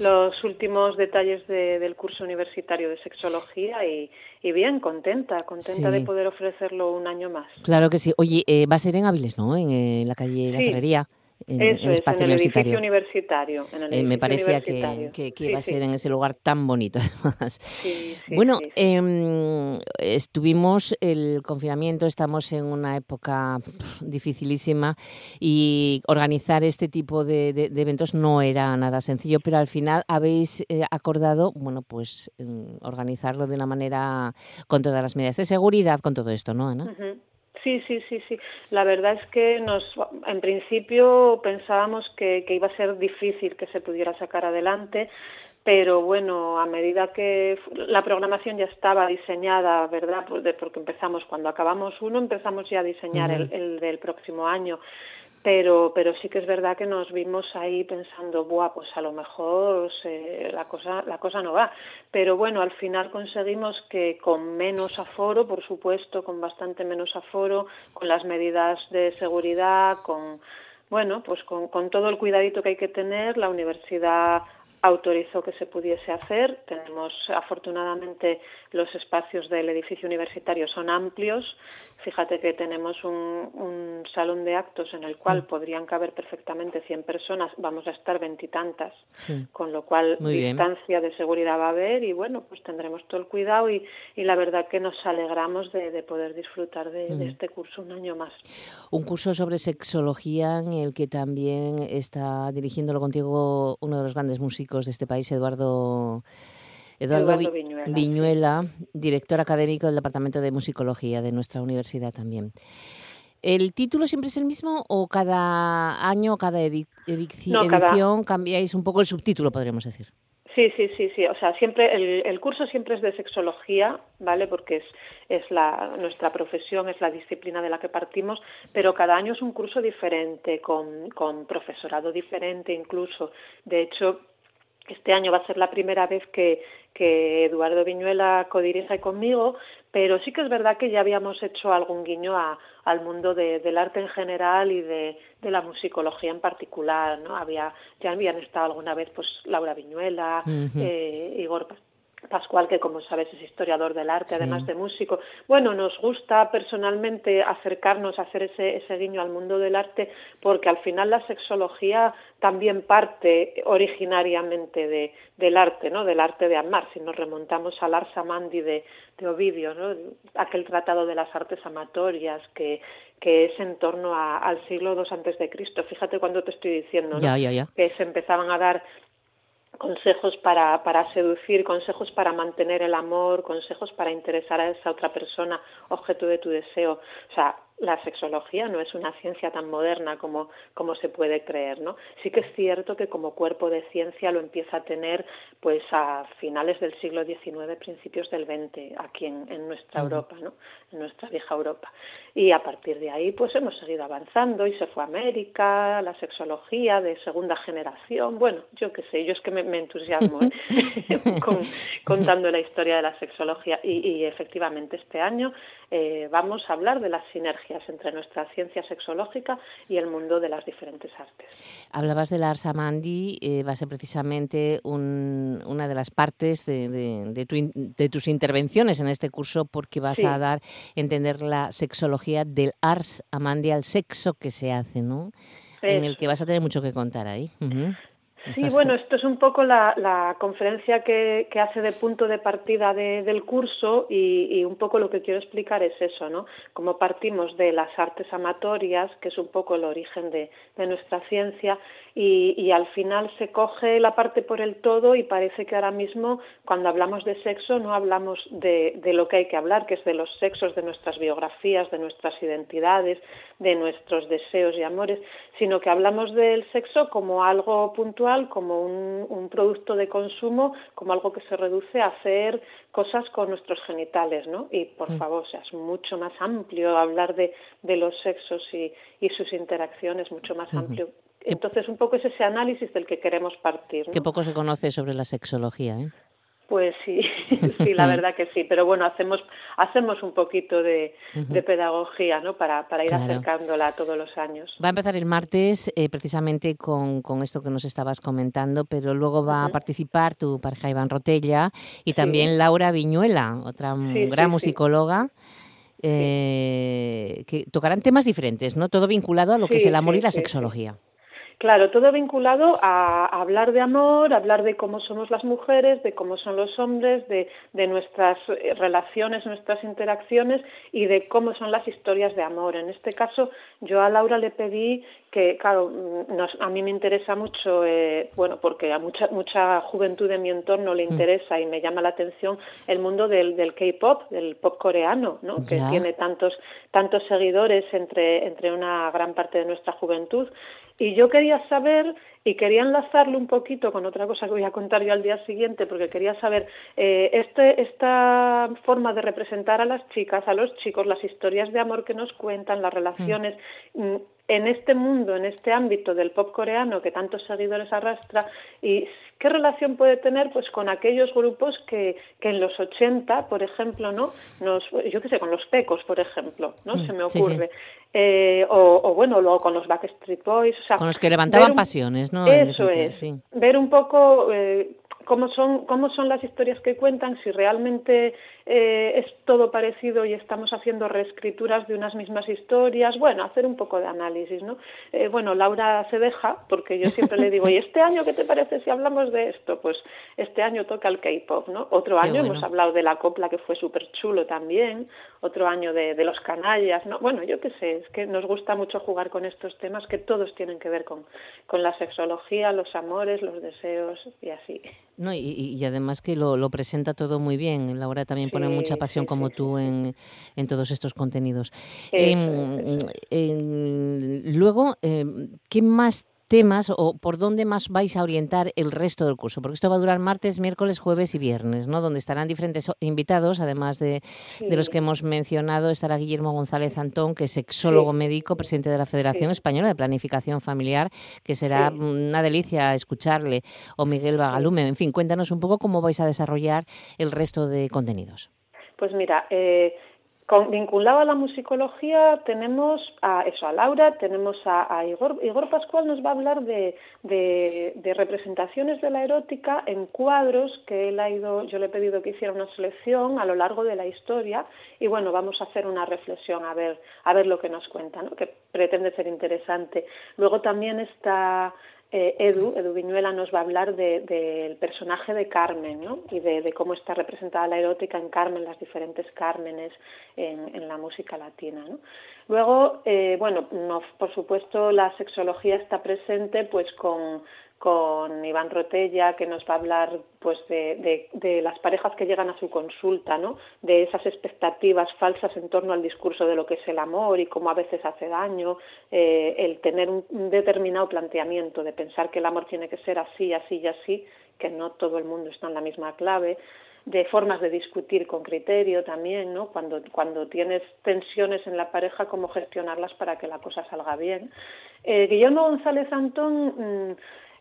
Speaker 10: los últimos detalles del curso universitario de sexología y, bien, contenta, contenta de poder ofrecerlo un año más.
Speaker 1: Claro que sí. Oye, eh, va a ser en Áviles, ¿no? En, la calle La Ferrería
Speaker 10: en, el espacio
Speaker 1: en el
Speaker 10: universitario.
Speaker 1: eh, me parecía que, iba a ser en ese lugar tan bonito, además. bueno, em, estuvimos el confinamiento, estamos en una época dificilísima y organizar este tipo de, eventos no era nada sencillo, pero al final habéis eh, acordado, bueno, pues em, organizarlo de una manera con todas las medidas de seguridad, con todo esto, ¿no, Ana?
Speaker 10: Sí, sí, sí, sí. La verdad es que nos, en principio pensábamos que, iba a ser difícil que se pudiera sacar adelante, pero bueno, a medida que la programación ya estaba diseñada, ¿verdad? Pues porque empezamos, cuando acabamos uno, empezamos ya a diseñar el, del próximo año pero pero sí que es verdad que nos vimos ahí pensando buah pues a lo mejor la cosa la cosa no va pero bueno al final conseguimos que con menos aforo por supuesto con bastante menos aforo con las medidas de seguridad con bueno pues con, con todo el cuidadito que hay que tener la universidad autorizó que se pudiese hacer. Tenemos, afortunadamente, los espacios del edificio universitario son amplios. Fíjate que tenemos un, salón de actos en el cual mm. podrían caber perfectamente 100 personas. Vamos a estar veintitantas, con lo cual distancia de seguridad va a haber y bueno, pues tendremos todo el cuidado y, la verdad que nos alegramos de, poder disfrutar de, de, mm. este curso un año más.
Speaker 1: Un curso sobre sexología en el que también está dirigiéndolo contigo uno de los grandes músicos de este país, Eduardo, Eduardo, Viñuela. director académico del Departamento de Musicología de nuestra universidad también. ¿El título siempre es el mismo o cada año, cada, edición cambiáis un poco el subtítulo, podríamos decir?
Speaker 10: Sí, sí, sí, sí. O sea, siempre el, el, curso siempre es de sexología, ¿vale? Porque es, es la, nuestra profesión, es la disciplina de la que partimos, pero cada año es un curso diferente, con, con profesorado diferente incluso. De hecho, este año va a ser la primera vez que, que Eduardo Viñuela codirige conmigo, pero sí que es verdad que ya habíamos hecho algún guiño a, al mundo del arte en general y de, de, la musicología en particular, ¿no? Había, ya habían estado alguna vez pues Laura Viñuela, eh, Igor Pascual, que como sabes es historiador del arte, además de músico. Bueno, nos gusta personalmente acercarnos, a hacer ese, ese guiño al mundo del arte, porque al final la sexología también parte originariamente de, del arte, ¿no? Del arte de amar. Si nos remontamos al Ars Amandi de, de Ovidio, ¿no? Aquel tratado de las artes amatorias que, que es en torno al siglo II antes de Cristo. Fíjate cuando te estoy diciendo, ¿no? Que se empezaban a dar consejos para, para seducir, consejos para mantener el amor, consejos para interesar a esa otra persona, objeto de tu deseo. O sea, la sexología no es una ciencia tan moderna como, como se puede creer, ¿no? Sí que es cierto que como cuerpo de ciencia lo empieza a tener pues a finales del siglo XIX, principios del XX, aquí en, en nuestra Europa, ¿no? En nuestra vieja Europa. Y a partir de ahí pues hemos seguido avanzando y se fue a América, la sexología de segunda generación, bueno, yo qué sé, yo es que me, entusiasmo ¿eh? contando la historia de la sexología y, y efectivamente este año eh, vamos a hablar de las sinergias entre nuestra ciencia sexológica y el mundo de las diferentes artes.
Speaker 1: Hablabas del Ars Amandi, eh, va a ser precisamente una de las partes de, tus intervenciones en este curso porque vas a dar entender la sexología del Ars Amandi al sexo que se hace, ¿no? En el que vas a tener mucho que contar ahí.
Speaker 10: Sí, bueno, esto es un poco la, conferencia que, hace de punto de partida del curso y, un poco lo que quiero explicar es eso, ¿no? Cómo partimos de las artes amatorias, que es un poco el origen de, nuestra ciencia, y, al final se coge la parte por el todo y parece que ahora mismo cuando hablamos de sexo no hablamos de, de lo que hay que hablar, que es de los sexos, de nuestras biografías, de nuestras identidades, de nuestros deseos y amores, sino que hablamos del sexo como algo puntual, como un, producto de consumo, como algo que se reduce a hacer cosas con nuestros genitales, ¿no? Y por mm. favor, o sea, es mucho más amplio hablar de, de los sexos y, y sus interacciones, mucho más amplio. Entonces, un poco es ese análisis del que queremos partir. ¿no?
Speaker 1: Que poco se conoce sobre la sexología, ¿eh?
Speaker 10: Pues sí, sí, la verdad que sí, pero bueno, hacemos hacemos un poquito de, pedagogía, ¿no? Para, para ir acercándola todos los años.
Speaker 1: Va a empezar el martes eh, precisamente con, con, esto que nos estabas comentando, pero luego va a participar tu pareja Iván Rotella y también Laura Viñuela, otra gran musicóloga. Eh, que tocarán temas diferentes, ¿no? Todo vinculado a lo que es el amor y la sexología.
Speaker 10: Claro, todo vinculado a, hablar de amor, a hablar de cómo somos las mujeres, de cómo son los hombres, de, nuestras eh, relaciones, nuestras interacciones y de cómo son las historias de amor. En este caso, yo a Laura le pedí que, claro, mm, a mí me interesa mucho, eh, bueno, porque a mucha, mucha juventud de mi entorno le mm. interesa y me llama la atención el mundo del, del K-pop, del pop coreano, ¿no? que tiene tantos, tantos seguidores entre, entre una gran parte de nuestra juventud. Y yo quería saber y quería enlazarlo un poquito con otra cosa que voy a contar yo al día siguiente, porque quería saber eh, este, esta forma de representar a las chicas, a los chicos, las historias de amor que nos cuentan, las relaciones. Mm, en este mundo, en este ámbito del pop coreano que tantos seguidores arrastra y qué relación puede tener pues con aquellos grupos que, que en los 80, por ejemplo, ¿no? Nos, yo qué sé, con los pecos, por ejemplo, ¿no? Mm, Se me ocurre. Eh, o, bueno, luego con los Backstreet Boys. O sea,
Speaker 1: con los que levantaban pasiones, ¿no?
Speaker 10: Eso es. Ver un poco eh, cómo son, cómo son las historias que cuentan, si realmente eh, es todo parecido y estamos haciendo reescrituras de unas mismas historias, bueno, hacer un poco de análisis, ¿no? Eh, bueno, Laura se deja, porque yo siempre le digo, ¿y este año qué te parece si hablamos de esto? Pues este año toca el K-pop, ¿no? Otro año hemos hablado de la copla que fue súper chulo también, otro año de, de, los canallas, ¿no? Bueno, yo qué sé, es que nos gusta mucho jugar con estos temas que todos tienen que ver con, con la sexología, los amores, los deseos y así.
Speaker 1: No, y, además que lo, lo, presenta todo muy bien. Laura también pone mucha pasión como tú en, en, todos estos contenidos. Em, luego, em, ¿qué más temas o por dónde más vais a orientar el resto del curso? Porque esto va a durar martes, miércoles, jueves y viernes, ¿no? Donde estarán diferentes invitados, además de, los que hemos mencionado, estará Guillermo González Antón, que es sexólogo médico, presidente de la Federación Española de Planificación Familiar, que será una delicia escucharle, o Miguel Bagalume. En fin, cuéntanos un poco cómo vais a desarrollar el resto de contenidos.
Speaker 10: Pues mira, eh, Con, vinculado a la musicología tenemos a eso, a Laura, tenemos a, Igor. Igor Pascual nos va a hablar de, de, representaciones de la erótica en cuadros que él ha ido, yo le he pedido que hiciera una selección a lo largo de la historia y bueno, vamos a hacer una reflexión a ver, a ver lo que nos cuenta, ¿no? que pretende ser interesante. Luego también está eh, Edu, Edu Viñuela nos va a hablar del personaje de Carmen ¿no? y de, cómo está representada la erótica en Carmen, las diferentes Cármenes en, la música latina. ¿no? Luego, eh, bueno, por supuesto la sexología está presente pues con con Iván Rotella, que nos va a hablar pues de, de, las parejas que llegan a su consulta, ¿no? de esas expectativas falsas en torno al discurso de lo que es el amor y cómo a veces hace daño, eh, el tener un, determinado planteamiento de pensar que el amor tiene que ser así, así y así, que no todo el mundo está en la misma clave, de formas de discutir con criterio también, ¿no? Cuando, cuando tienes tensiones en la pareja, cómo gestionarlas para que la cosa salga bien. Eh, Guillermo González Antón... Mm,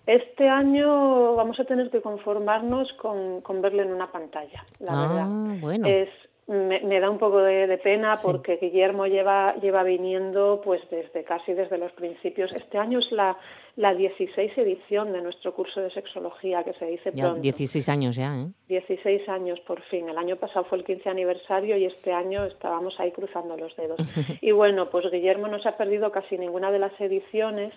Speaker 10: este año vamos a tener que conformarnos con, con verle en una pantalla, la ah, verdad.
Speaker 1: Bueno.
Speaker 10: Es, me, da un poco de, pena porque Guillermo lleva, lleva viniendo pues desde casi desde los principios. Este año es la, la 16 edición de nuestro curso de sexología, que se dice
Speaker 1: ya, 16 años ya, ¿eh?
Speaker 10: 16 años por fin. El año pasado fue el 15 aniversario y este año estábamos ahí cruzando los dedos. y bueno, pues Guillermo no se ha perdido casi ninguna de las ediciones,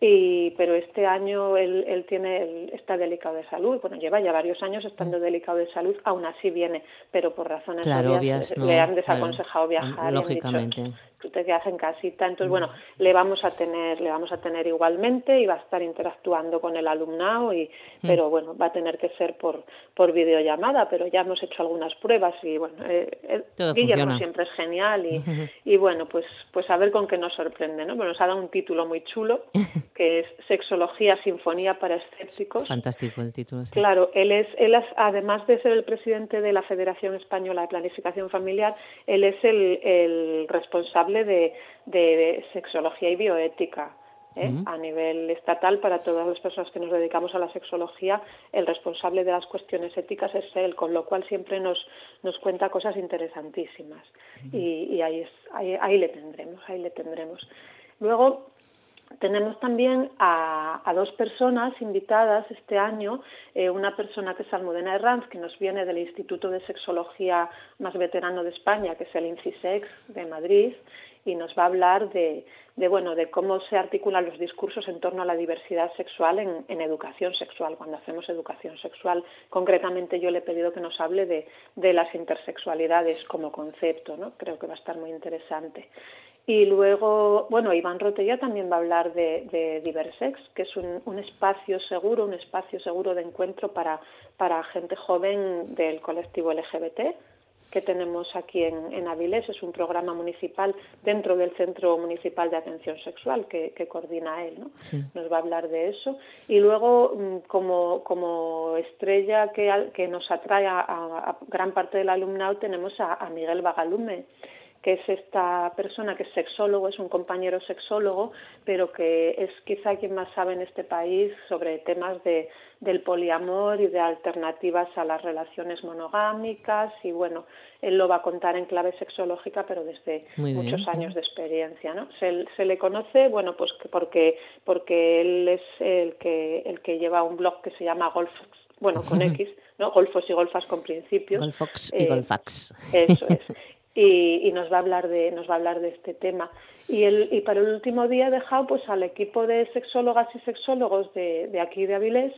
Speaker 10: y, pero este año él, él tiene él está delicado de salud. Bueno, lleva ya varios años estando mm. delicado de salud, aún así viene, pero por razones obvias, le han desaconsejado viajar.
Speaker 1: Lógicamente
Speaker 10: tú te quedas en casita. Entonces, bueno, le vamos a tener, le vamos a tener igualmente y va a estar interactuando con el alumnado, y, mm. pero bueno, va a tener que ser por, por videollamada, pero ya hemos hecho algunas pruebas y bueno, eh, eh Guillermo siempre es genial y, y bueno, pues, pues a ver con qué nos sorprende, ¿no? Bueno, nos ha dado un título muy chulo, que es Sexología, Sinfonía para Escépticos.
Speaker 1: Fantástico el título.
Speaker 10: Claro, él es, él es, además de ser el presidente de la Federación Española de Planificación Familiar, él es el, el responsable de, sexología y bioética. ¿eh? A nivel estatal, para todas las personas que nos dedicamos a la sexología, el responsable de las cuestiones éticas es él, con lo cual siempre nos, nos cuenta cosas interesantísimas. Y, ahí, es, ahí, le tendremos, ahí le tendremos. Luego, tenemos también a, dos personas invitadas este año, eh, una persona que es Almudena Herranz, que nos viene del Instituto de Sexología más veterano de España, que es el INCISEX de Madrid, y nos va a hablar de, bueno, de cómo se articulan los discursos en torno a la diversidad sexual en, educación sexual, cuando hacemos educación sexual. Concretamente yo le he pedido que nos hable de, de las intersexualidades como concepto, ¿no? Creo que va a estar muy interesante. Y luego, bueno, Iván Rotella también va a hablar de, Diversex, que es un, espacio seguro, un espacio seguro de encuentro para, para gente joven del colectivo LGBT que tenemos aquí en, en, Avilés. Es un programa municipal dentro del Centro Municipal de Atención Sexual que, coordina él. ¿no? Nos va a hablar de eso. Y luego, mm, como, como estrella que, que nos atrae a, gran parte del alumnado, tenemos a, a Miguel Bagalume que es esta persona que es sexólogo, es un compañero sexólogo, pero que es quizá quien más sabe en este país sobre temas de, del poliamor y de alternativas a las relaciones monogámicas y bueno, él lo va a contar en clave sexológica, pero desde muchos años de experiencia, ¿no? Se, se, le conoce, bueno, pues porque porque él es el que el que lleva un blog que se llama Golf bueno, con X, ¿no? Golfos y golfas con principios.
Speaker 1: Golfox y eh, golfax.
Speaker 10: Eso es. Y, nos va a hablar de nos va a hablar de este tema. Y el y para el último día he dejado pues al equipo de sexólogas y sexólogos de, de aquí de Avilés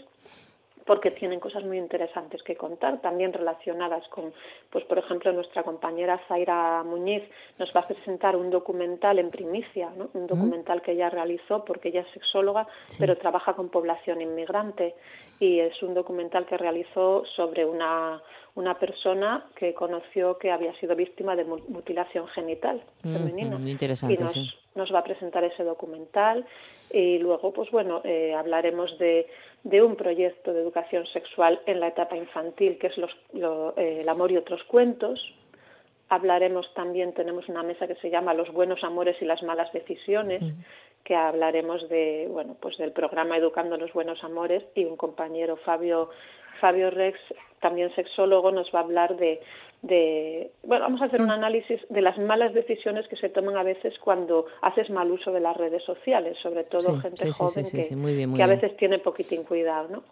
Speaker 10: porque tienen cosas muy interesantes que contar, también relacionadas con, pues por ejemplo, nuestra compañera Zaira Muñiz nos va a presentar un documental en primicia, ¿no? un documental que ella realizó porque ella es sexóloga, pero trabaja con población inmigrante. Y es un documental que realizó sobre una una persona que conoció que había sido víctima de mutilación genital femenina.
Speaker 1: muy interesante,
Speaker 10: y nos, nos, va a presentar ese documental. Y luego, pues bueno, eh, hablaremos de, de, un proyecto de educación sexual en la etapa infantil, que es los, eh, el amor y otros cuentos. Hablaremos también, tenemos una mesa que se llama Los buenos amores y las malas decisiones, que hablaremos de, bueno, pues del programa Educando los Buenos Amores y un compañero Fabio Fabio Rex, también sexólogo, nos va a hablar de, de, bueno, vamos a hacer un mm. análisis de las malas decisiones que se toman a veces cuando haces mal uso de las redes sociales, sobre todo gente joven que, a veces tiene poquitín cuidado, ¿no?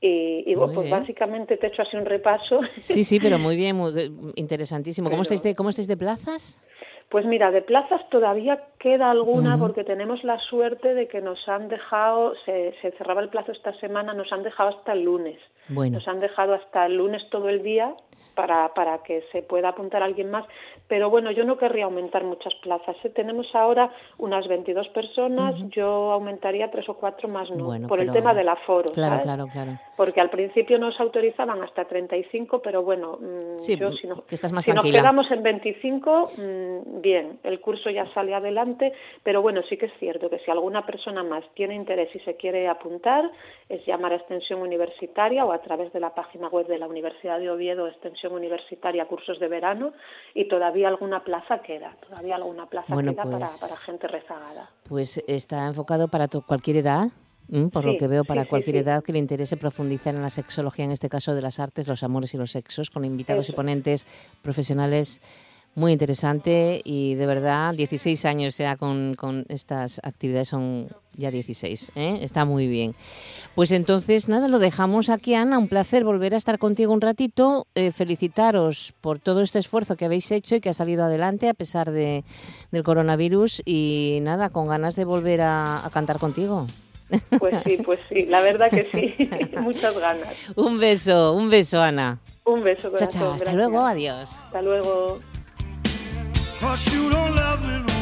Speaker 10: Y, bueno, pues básicamente te he hecho así un repaso.
Speaker 1: Sí, sí, pero muy bien, muy interesantísimo. ¿Cómo, estáis de, ¿Cómo estáis de plazas?
Speaker 10: Pues mira, de plazas todavía queda alguna porque tenemos la suerte de que nos han dejado, se, se, cerraba el plazo esta semana, nos han dejado hasta el lunes. Nos han dejado hasta el lunes todo el día para, para que se pueda apuntar alguien más. Pero bueno, yo no querría aumentar muchas plazas. ¿eh? Tenemos ahora unas 22 personas, yo aumentaría tres o cuatro más no, por el tema del aforo.
Speaker 1: Claro, claro, claro.
Speaker 10: Porque al principio nos autorizaban hasta 35, pero bueno,
Speaker 1: mm, yo, si, no,
Speaker 10: que estás más si nos quedamos en 25, mm, bien, el curso ya sale adelante, pero bueno, sí que es cierto que si alguna persona más tiene interés y se quiere apuntar, es llamar a extensión universitaria o a través de la página web de la Universidad de Oviedo, extensión universitaria, cursos de verano, y todavía alguna plaza queda, todavía alguna plaza queda pues para, gente rezagada.
Speaker 1: Pues está enfocado para cualquier edad. Por lo que veo, para cualquier edad que le interese profundizar en la sexología, en este caso de las artes, los amores y los sexos, con invitados y ponentes profesionales muy interesante y de verdad 16 años ya con, con estas actividades son ya 16, ¿eh? está muy bien. Pues entonces nada, lo dejamos aquí Ana, un placer volver a estar contigo un ratito, eh, felicitaros por todo este esfuerzo que habéis hecho y que ha salido adelante a pesar de, del coronavirus y nada, con ganas de volver a, cantar contigo.
Speaker 10: Pues sí, pues sí, la verdad que sí, muchas ganas.
Speaker 1: Un beso, un beso Ana.
Speaker 10: Un beso,
Speaker 1: Chao, chao, hasta luego, adiós.
Speaker 10: Hasta luego. Cause you don't love me no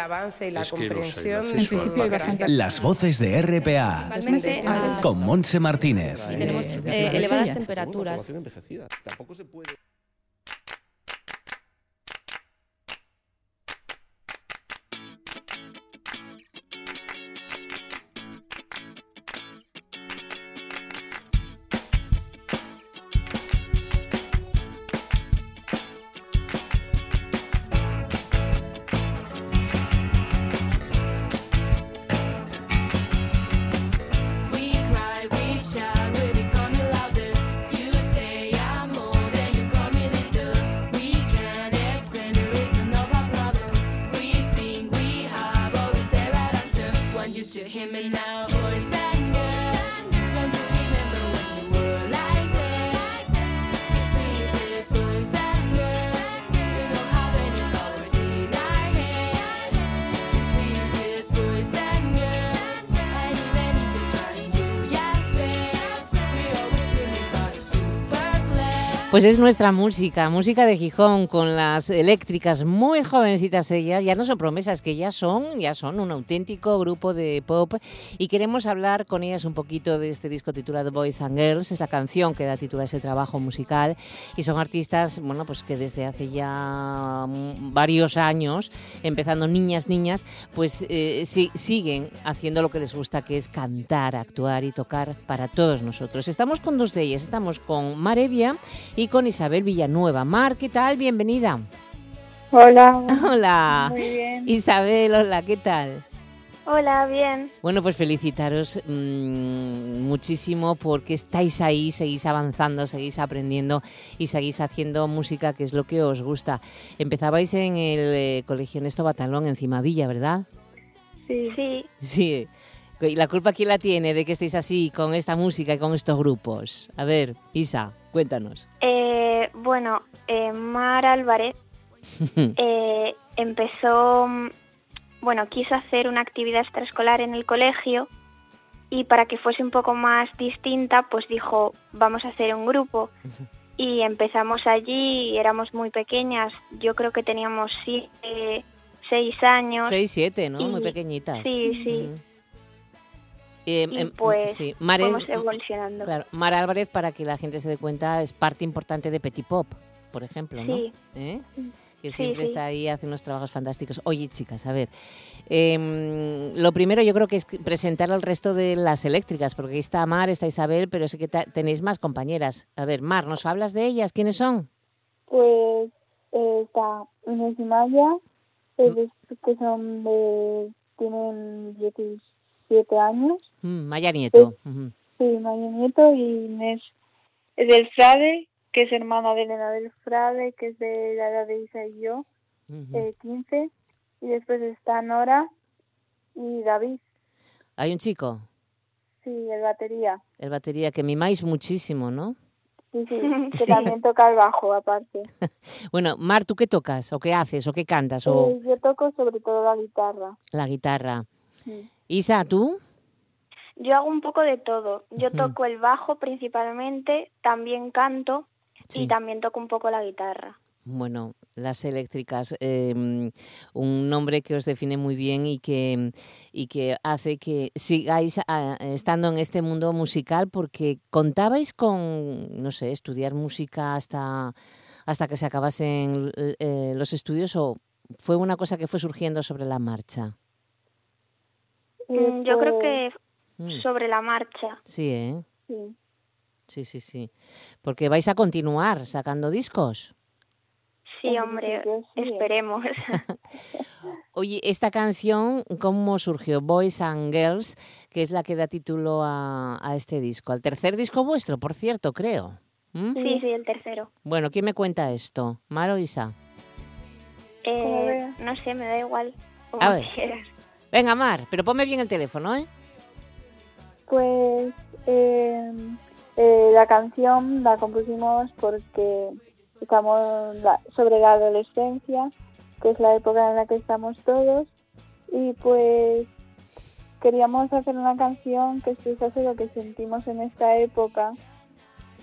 Speaker 10: avance y la comprensión.
Speaker 4: Las voces de RPA con Monse Martínez.
Speaker 5: tenemos eh, elevadas temperaturas.
Speaker 1: Pues es nuestra música, música de Gijón con las eléctricas, muy jovencitas ellas, ya no son promesas, que ya son, ya son un auténtico grupo de pop. Y queremos hablar con ellas un poquito de este disco titulado Boys and Girls, es la canción que da título a ese trabajo musical. Y son artistas, bueno, pues que desde hace ya varios años, empezando niñas, niñas, pues eh, siguen haciendo lo que les gusta, que es cantar, actuar y tocar para todos nosotros. Estamos con dos de ellas, estamos con Marevia con Isabel Villanueva. Mar, ¿qué tal? Bienvenida.
Speaker 11: Hola.
Speaker 1: Hola.
Speaker 11: Muy bien.
Speaker 1: Isabel, hola, ¿qué tal?
Speaker 11: Hola, bien.
Speaker 1: Bueno, pues felicitaros mmm, muchísimo porque estáis ahí, seguís avanzando, seguís aprendiendo y seguís haciendo música que es lo que os gusta. Empezabais en el eh, Colegio Néstor Batalón en Cimavilla, ¿verdad?
Speaker 11: Sí. Sí.
Speaker 1: Sí. ¿Y la culpa quién la tiene de que estéis así con esta música y con estos grupos? A ver, Isa. Cuéntanos.
Speaker 11: Eh, bueno, eh, Mar Álvarez eh, empezó, bueno, quiso hacer una actividad extraescolar en el colegio y para que fuese un poco más distinta, pues dijo, vamos a hacer un grupo. Y empezamos allí, y éramos muy pequeñas, yo creo que teníamos siete, seis años.
Speaker 1: Seis, siete, ¿no? muy pequeñitas.
Speaker 11: Sí, sí. Eh, y em, pues sí. vamos evolucionando.
Speaker 1: Claro, Mar Álvarez, para que la gente se dé cuenta, es parte importante de Petit Pop, por ejemplo, ¿no?
Speaker 11: Sí.
Speaker 1: ¿Eh? que siempre está ahí, hace unos trabajos fantásticos. Oye, chicas, a ver, em, lo primero yo creo que es presentar al resto de las eléctricas, porque ahí está Mar, está Isabel, pero sé que tenéis más compañeras. A ver, Mar, ¿nos hablas de ellas? ¿Quiénes son?
Speaker 11: Pues está Inés y Maya, mm. que son de, tienen 16 siete años.
Speaker 1: Mm, Maya Nieto.
Speaker 11: Sí, Maya Nieto y Inés del Frade, que es hermana de Elena del Frade, que es de la edad de Isa y yo, 15. Eh, y después está Nora y David.
Speaker 1: ¿Hay un chico?
Speaker 11: Sí, el batería.
Speaker 1: El batería, que mimáis muchísimo, ¿no?
Speaker 11: Sí, sí, que también toca el bajo aparte.
Speaker 1: bueno, Mar, ¿tú qué tocas? ¿O qué haces? ¿O qué cantas? O...
Speaker 11: Eh, yo toco sobre todo la guitarra.
Speaker 1: La guitarra. Sí. Isa, ¿tú?
Speaker 11: Yo hago un poco de todo. Yo toco el bajo principalmente, también canto y también toco un poco la guitarra.
Speaker 1: Bueno, las eléctricas, em, un nombre que os define muy bien y que, y que hace que sigáis ah, estando en este mundo musical porque contabais con, no sé, estudiar música hasta, hasta que se acabasen eh, los estudios o fue una cosa que fue surgiendo sobre la marcha.
Speaker 11: Mm, yo creo que mm. sobre la marcha.
Speaker 1: Sí, ¿eh? Sí. Sí, sí, sí. Porque vais a continuar sacando discos.
Speaker 11: Sí, hombre, esperemos.
Speaker 1: Oye, esta canción, ¿cómo surgió? Boys and Girls, que es la que da título a, este disco. Al tercer disco vuestro, por cierto, creo.
Speaker 11: ¿Mm? Sí, sí, el tercero.
Speaker 1: Bueno, ¿quién me cuenta esto? ¿Mar o Isa?
Speaker 11: Eh, no sé, me da igual.
Speaker 1: a ver. Venga, Mar, pero ponme bien el teléfono, ¿eh?
Speaker 11: Pues eh, eh, la canción la compusimos porque estamos sobre la adolescencia, que es la época en la que estamos todos, y pues queríamos hacer una canción que expresase lo que sentimos en esta época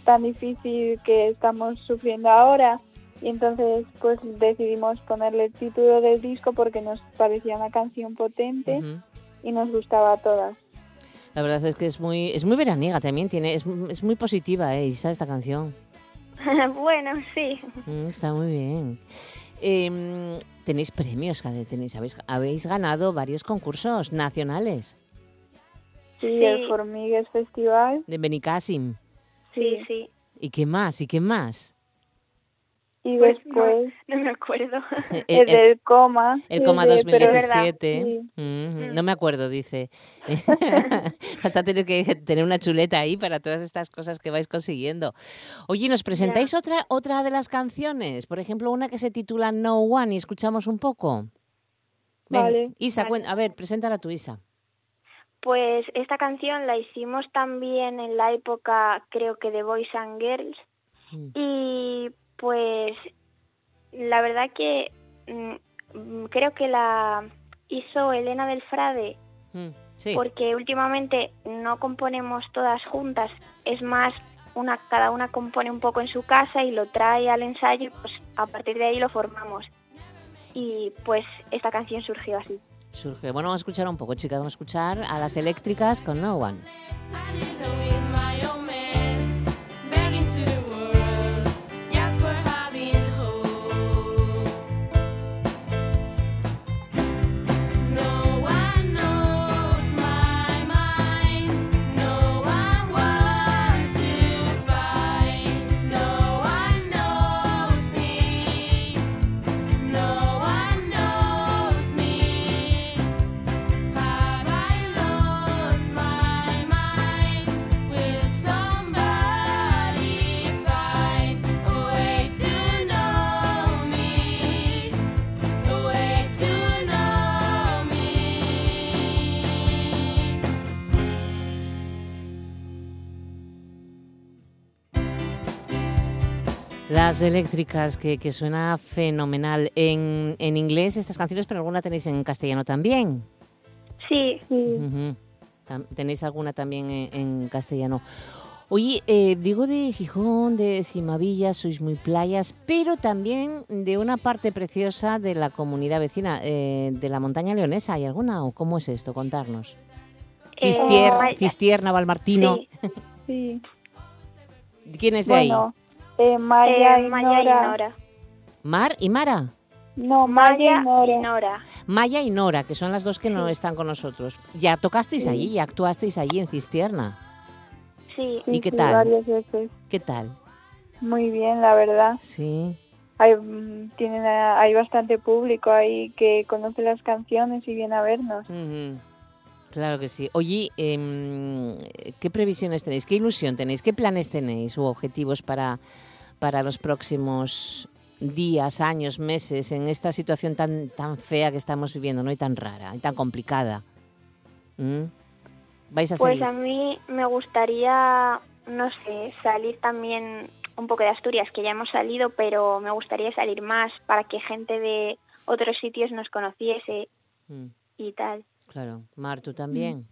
Speaker 11: tan difícil que estamos sufriendo ahora y entonces pues decidimos ponerle el título del disco porque nos parecía una canción potente y nos gustaba a todas.
Speaker 1: La verdad es que es muy es muy veraniega también, tiene es, es muy positiva, ¿eh, Isa, esta canción.
Speaker 11: bueno, sí.
Speaker 1: Mm, está muy bien. Em, tenéis premios, tenéis, habéis, habéis ganado varios concursos nacionales.
Speaker 11: Sí, el Formigues Festival.
Speaker 1: De Benicassim.
Speaker 11: Sí, sí.
Speaker 1: ¿Y qué más? ¿Y qué más?
Speaker 11: Y pues después no, me acuerdo. El, eh, el, del coma
Speaker 1: el coma 2017 no me acuerdo dice. Vas a tener que tener una chuleta ahí para todas estas cosas que vais consiguiendo. Oye nos presentáis otra otra de las canciones por ejemplo una que se titula No One y escuchamos un poco.
Speaker 11: Vale,
Speaker 1: Isa a ver preséntala tú Isa.
Speaker 11: Pues esta canción la hicimos también en la época creo que de Boys and Girls. Mm. y pues la verdad que mm, creo que la hizo Elena del Frade, mm, porque últimamente no componemos todas juntas, es más
Speaker 12: una, cada una compone un poco en su casa y lo trae al ensayo y pues a partir de ahí lo formamos. Y pues esta canción surgió así.
Speaker 1: Surge. Bueno, vamos a escuchar un poco, chicas. Vamos a escuchar a las eléctricas con No One. Las eléctricas, que, suena fenomenal. En, inglés estas canciones, pero alguna tenéis en castellano también.
Speaker 12: Sí.
Speaker 1: ¿Tenéis alguna también en, castellano? Oye, eh, digo de Gijón, de Cimavilla, sois muy playas, pero también de una parte preciosa de la comunidad vecina, eh, de la montaña leonesa. ¿Hay alguna o cómo es esto? Contarnos. Eh, Gistierna, Valmartino.
Speaker 11: Sí.
Speaker 1: ¿Quién es de ahí?
Speaker 11: Eh, Maya, y, Nora.
Speaker 1: ¿Mar y Mara?
Speaker 11: No, Maya, y, Nora.
Speaker 1: Maya y Nora, que son las dos que no están con nosotros. ¿Ya tocasteis allí? ¿Ya actuasteis allí en Cistierna?
Speaker 12: Sí.
Speaker 1: ¿Y qué tal?
Speaker 11: varias veces.
Speaker 1: ¿Qué tal?
Speaker 11: Muy bien, la verdad.
Speaker 1: Sí.
Speaker 11: Hay, mm, tienen, hay bastante público ahí que conoce las canciones y viene a vernos.
Speaker 1: Claro que sí. Oye, em, ¿qué previsiones tenéis? ¿Qué ilusión tenéis? ¿Qué planes tenéis u objetivos para, para los próximos días, años, meses en esta situación tan, tan fea que estamos viviendo, ¿no? Y tan rara y tan complicada. ¿Mm? ¿Vais a
Speaker 12: pues a mí me gustaría, no sé, salir también un poco de Asturias, que ya hemos salido, pero me gustaría salir más para que gente de otros sitios nos conociese mm. y tal.
Speaker 1: Claro. Mar, ¿tú también?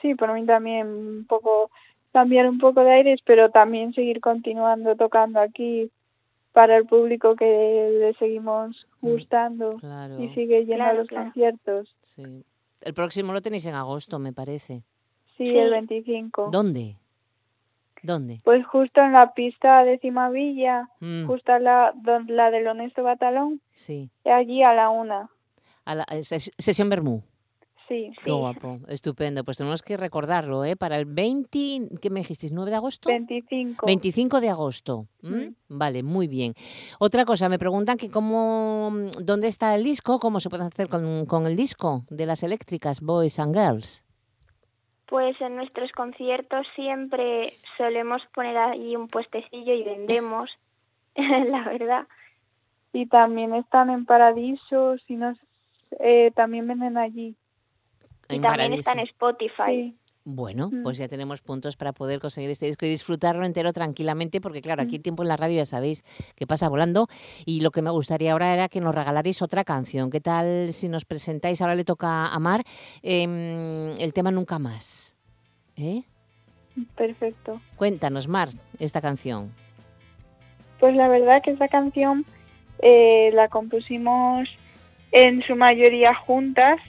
Speaker 11: Sí, por mí también un poco cambiar un poco de aires, pero también seguir continuando tocando aquí para el público que le seguimos mm, gustando y sigue llenando los conciertos.
Speaker 1: Sí. El próximo lo tenéis en agosto, me parece.
Speaker 11: Sí, el 25.
Speaker 1: ¿Dónde? ¿Dónde?
Speaker 11: Pues justo en la pista de Cimavilla, mm. justo la, la del Honesto Batalón.
Speaker 1: Sí.
Speaker 11: Allí a la una.
Speaker 1: A la, sesión Bermú.
Speaker 11: Sí,
Speaker 1: Qué guapo, estupendo. Pues tenemos que recordarlo, ¿eh? Para el 20, ¿qué me dijiste? ¿9 de agosto?
Speaker 11: 25.
Speaker 1: 25 de agosto. Vale, muy bien. Otra cosa, me preguntan que cómo, ¿dónde está el disco? ¿Cómo se puede hacer con, con el disco de las eléctricas Boys and Girls?
Speaker 12: Pues en nuestros conciertos siempre solemos poner ahí un puestecillo y vendemos, la verdad.
Speaker 11: Y también están en Paradiso, si no, eh, también venden allí.
Speaker 12: Y también está en Spotify.
Speaker 1: Bueno, mm. pues ya tenemos puntos para poder conseguir este disco y disfrutarlo entero tranquilamente, porque claro, aquí el mm. tiempo en la radio ya sabéis que pasa volando. Y lo que me gustaría ahora era que nos regalarais otra canción. ¿Qué tal si nos presentáis? Ahora le toca a Mar em, el tema Nunca Más. ¿Eh?
Speaker 11: Perfecto.
Speaker 1: Cuéntanos, Mar, esta canción.
Speaker 11: Pues la verdad que esta canción eh, la compusimos en su mayoría juntas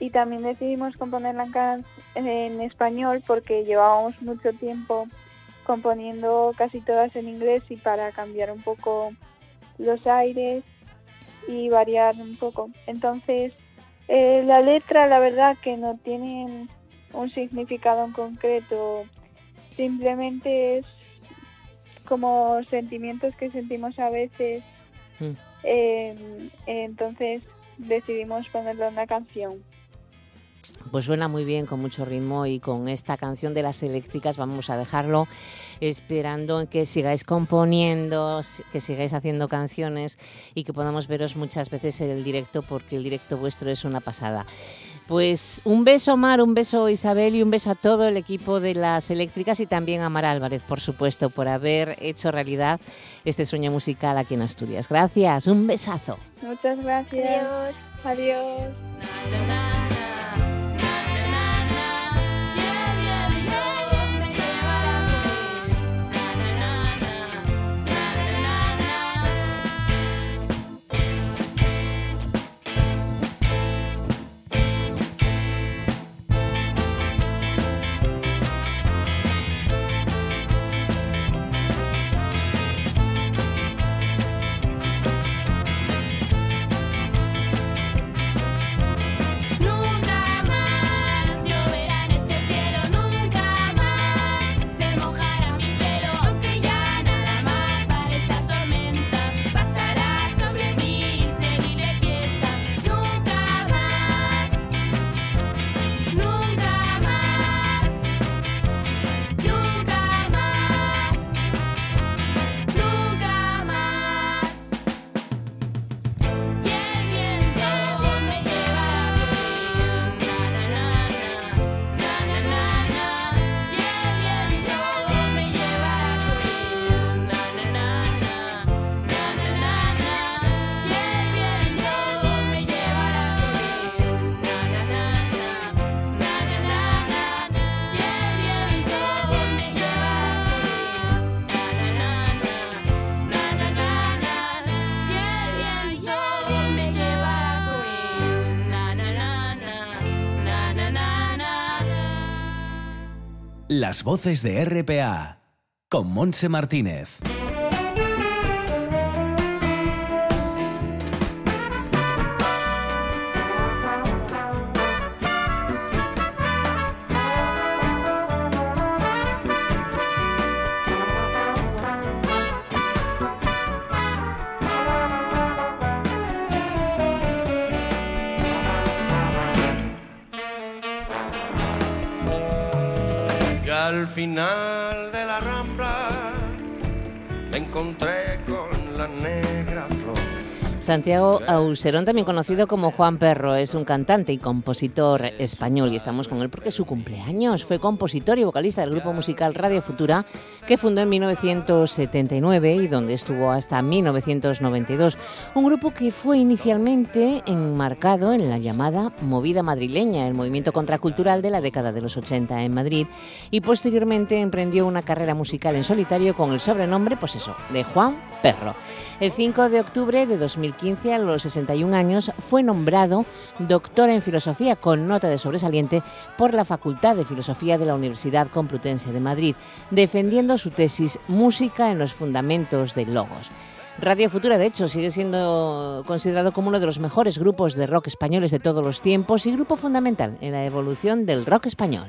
Speaker 11: y también decidimos componerla en, español porque llevábamos mucho tiempo componiendo casi todas en inglés y para cambiar un poco los aires y variar un poco. Entonces, eh, la letra, la verdad que no tiene un significado en concreto, simplemente es como sentimientos que sentimos a veces. Mm. Eh, entonces decidimos ponerlo en una canción.
Speaker 1: Pues suena muy bien, con mucho ritmo y con esta canción de las eléctricas vamos a dejarlo esperando que sigáis componiendo, que sigáis haciendo canciones y que podamos veros muchas veces en el directo porque el directo vuestro es una pasada. Pues un beso Mar, un beso Isabel y un beso a todo el equipo de las eléctricas y también a Mar Álvarez, por supuesto, por haber hecho realidad este sueño musical aquí en Asturias. Gracias, un besazo.
Speaker 11: Muchas gracias. Adiós.
Speaker 4: Las voces de RPA con Monse Martínez.
Speaker 1: Santiago Auserón, también conocido como Juan Perro, es un cantante y compositor español y estamos con él porque es su cumpleaños. Fue compositor y vocalista del grupo musical Radio Futura que fundó en 1979 y donde estuvo hasta 1992. Un grupo que fue inicialmente enmarcado en la llamada movida madrileña, el movimiento contracultural de la década de los 80 en Madrid y posteriormente emprendió una carrera musical en solitario con el sobrenombre, pues eso, de Juan Perro. El 5 de octubre de 2015, a los 61 años, fue nombrado doctor en filosofía con nota de sobresaliente por la Facultad de Filosofía de la Universidad Complutense de Madrid, defendiendo su tesis Música en los fundamentos de Logos. Radio Futura, de hecho, sigue siendo considerado como uno de los mejores grupos de rock españoles de todos los tiempos y grupo fundamental en la evolución del rock español.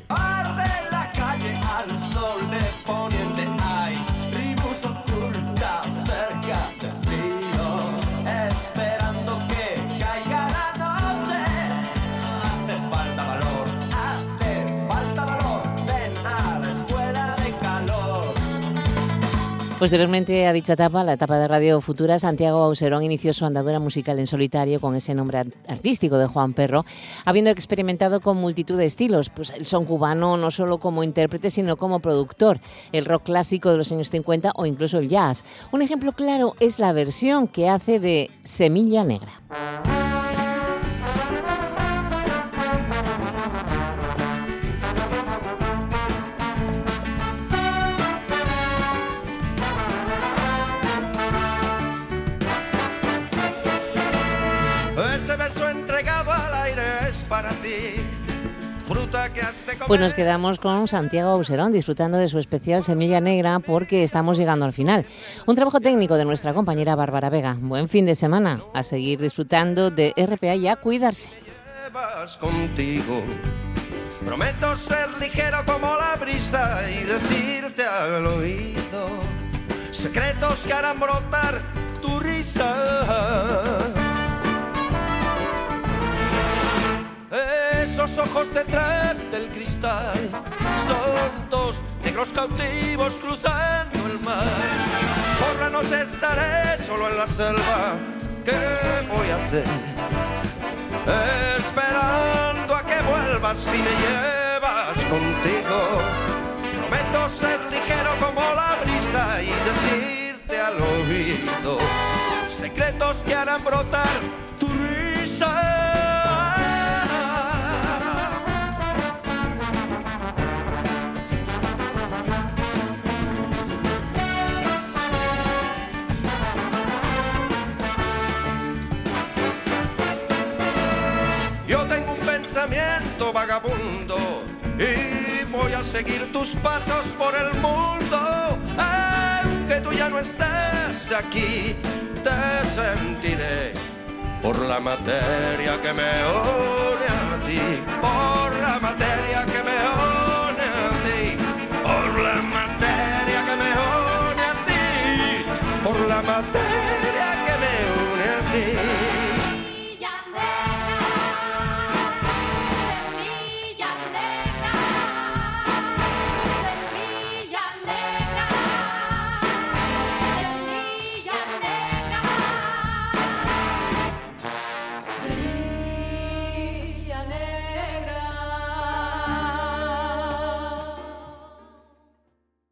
Speaker 1: Posteriormente a dicha etapa, la etapa de Radio Futura, Santiago Auserón inició su andadura musical en solitario con ese nombre artístico de Juan Perro, habiendo experimentado con multitud de estilos, pues el son cubano no solo como intérprete, sino como productor, el rock clásico de los años 50 o incluso el jazz. Un ejemplo claro es la versión que hace de Semilla Negra. Pues nos quedamos con Santiago Auserón disfrutando de su especial Semilla Negra porque estamos llegando al final. Un trabajo técnico de nuestra compañera Bárbara Vega. Buen fin de semana. A seguir disfrutando de RPA y a cuidarse.
Speaker 13: contigo. Prometo ser ligero como la brisa y decirte al oído secretos que harán brotar tu risa. Esos ojos detrás del cristal son negros cautivos cruzando el mar. Por la noche estaré solo en la selva. ¿Qué voy a hacer? Esperando a que vuelvas y me llevas contigo. Prometo ser ligero como la brisa y decirte al oído secretos que harán brotar tu risa. Vagabundo y voy a seguir tus pasos por el mundo. Aunque tú ya no estés aquí, te sentiré por la materia que me une a ti, por la materia que me une a ti, por la materia que me une a ti, por la materia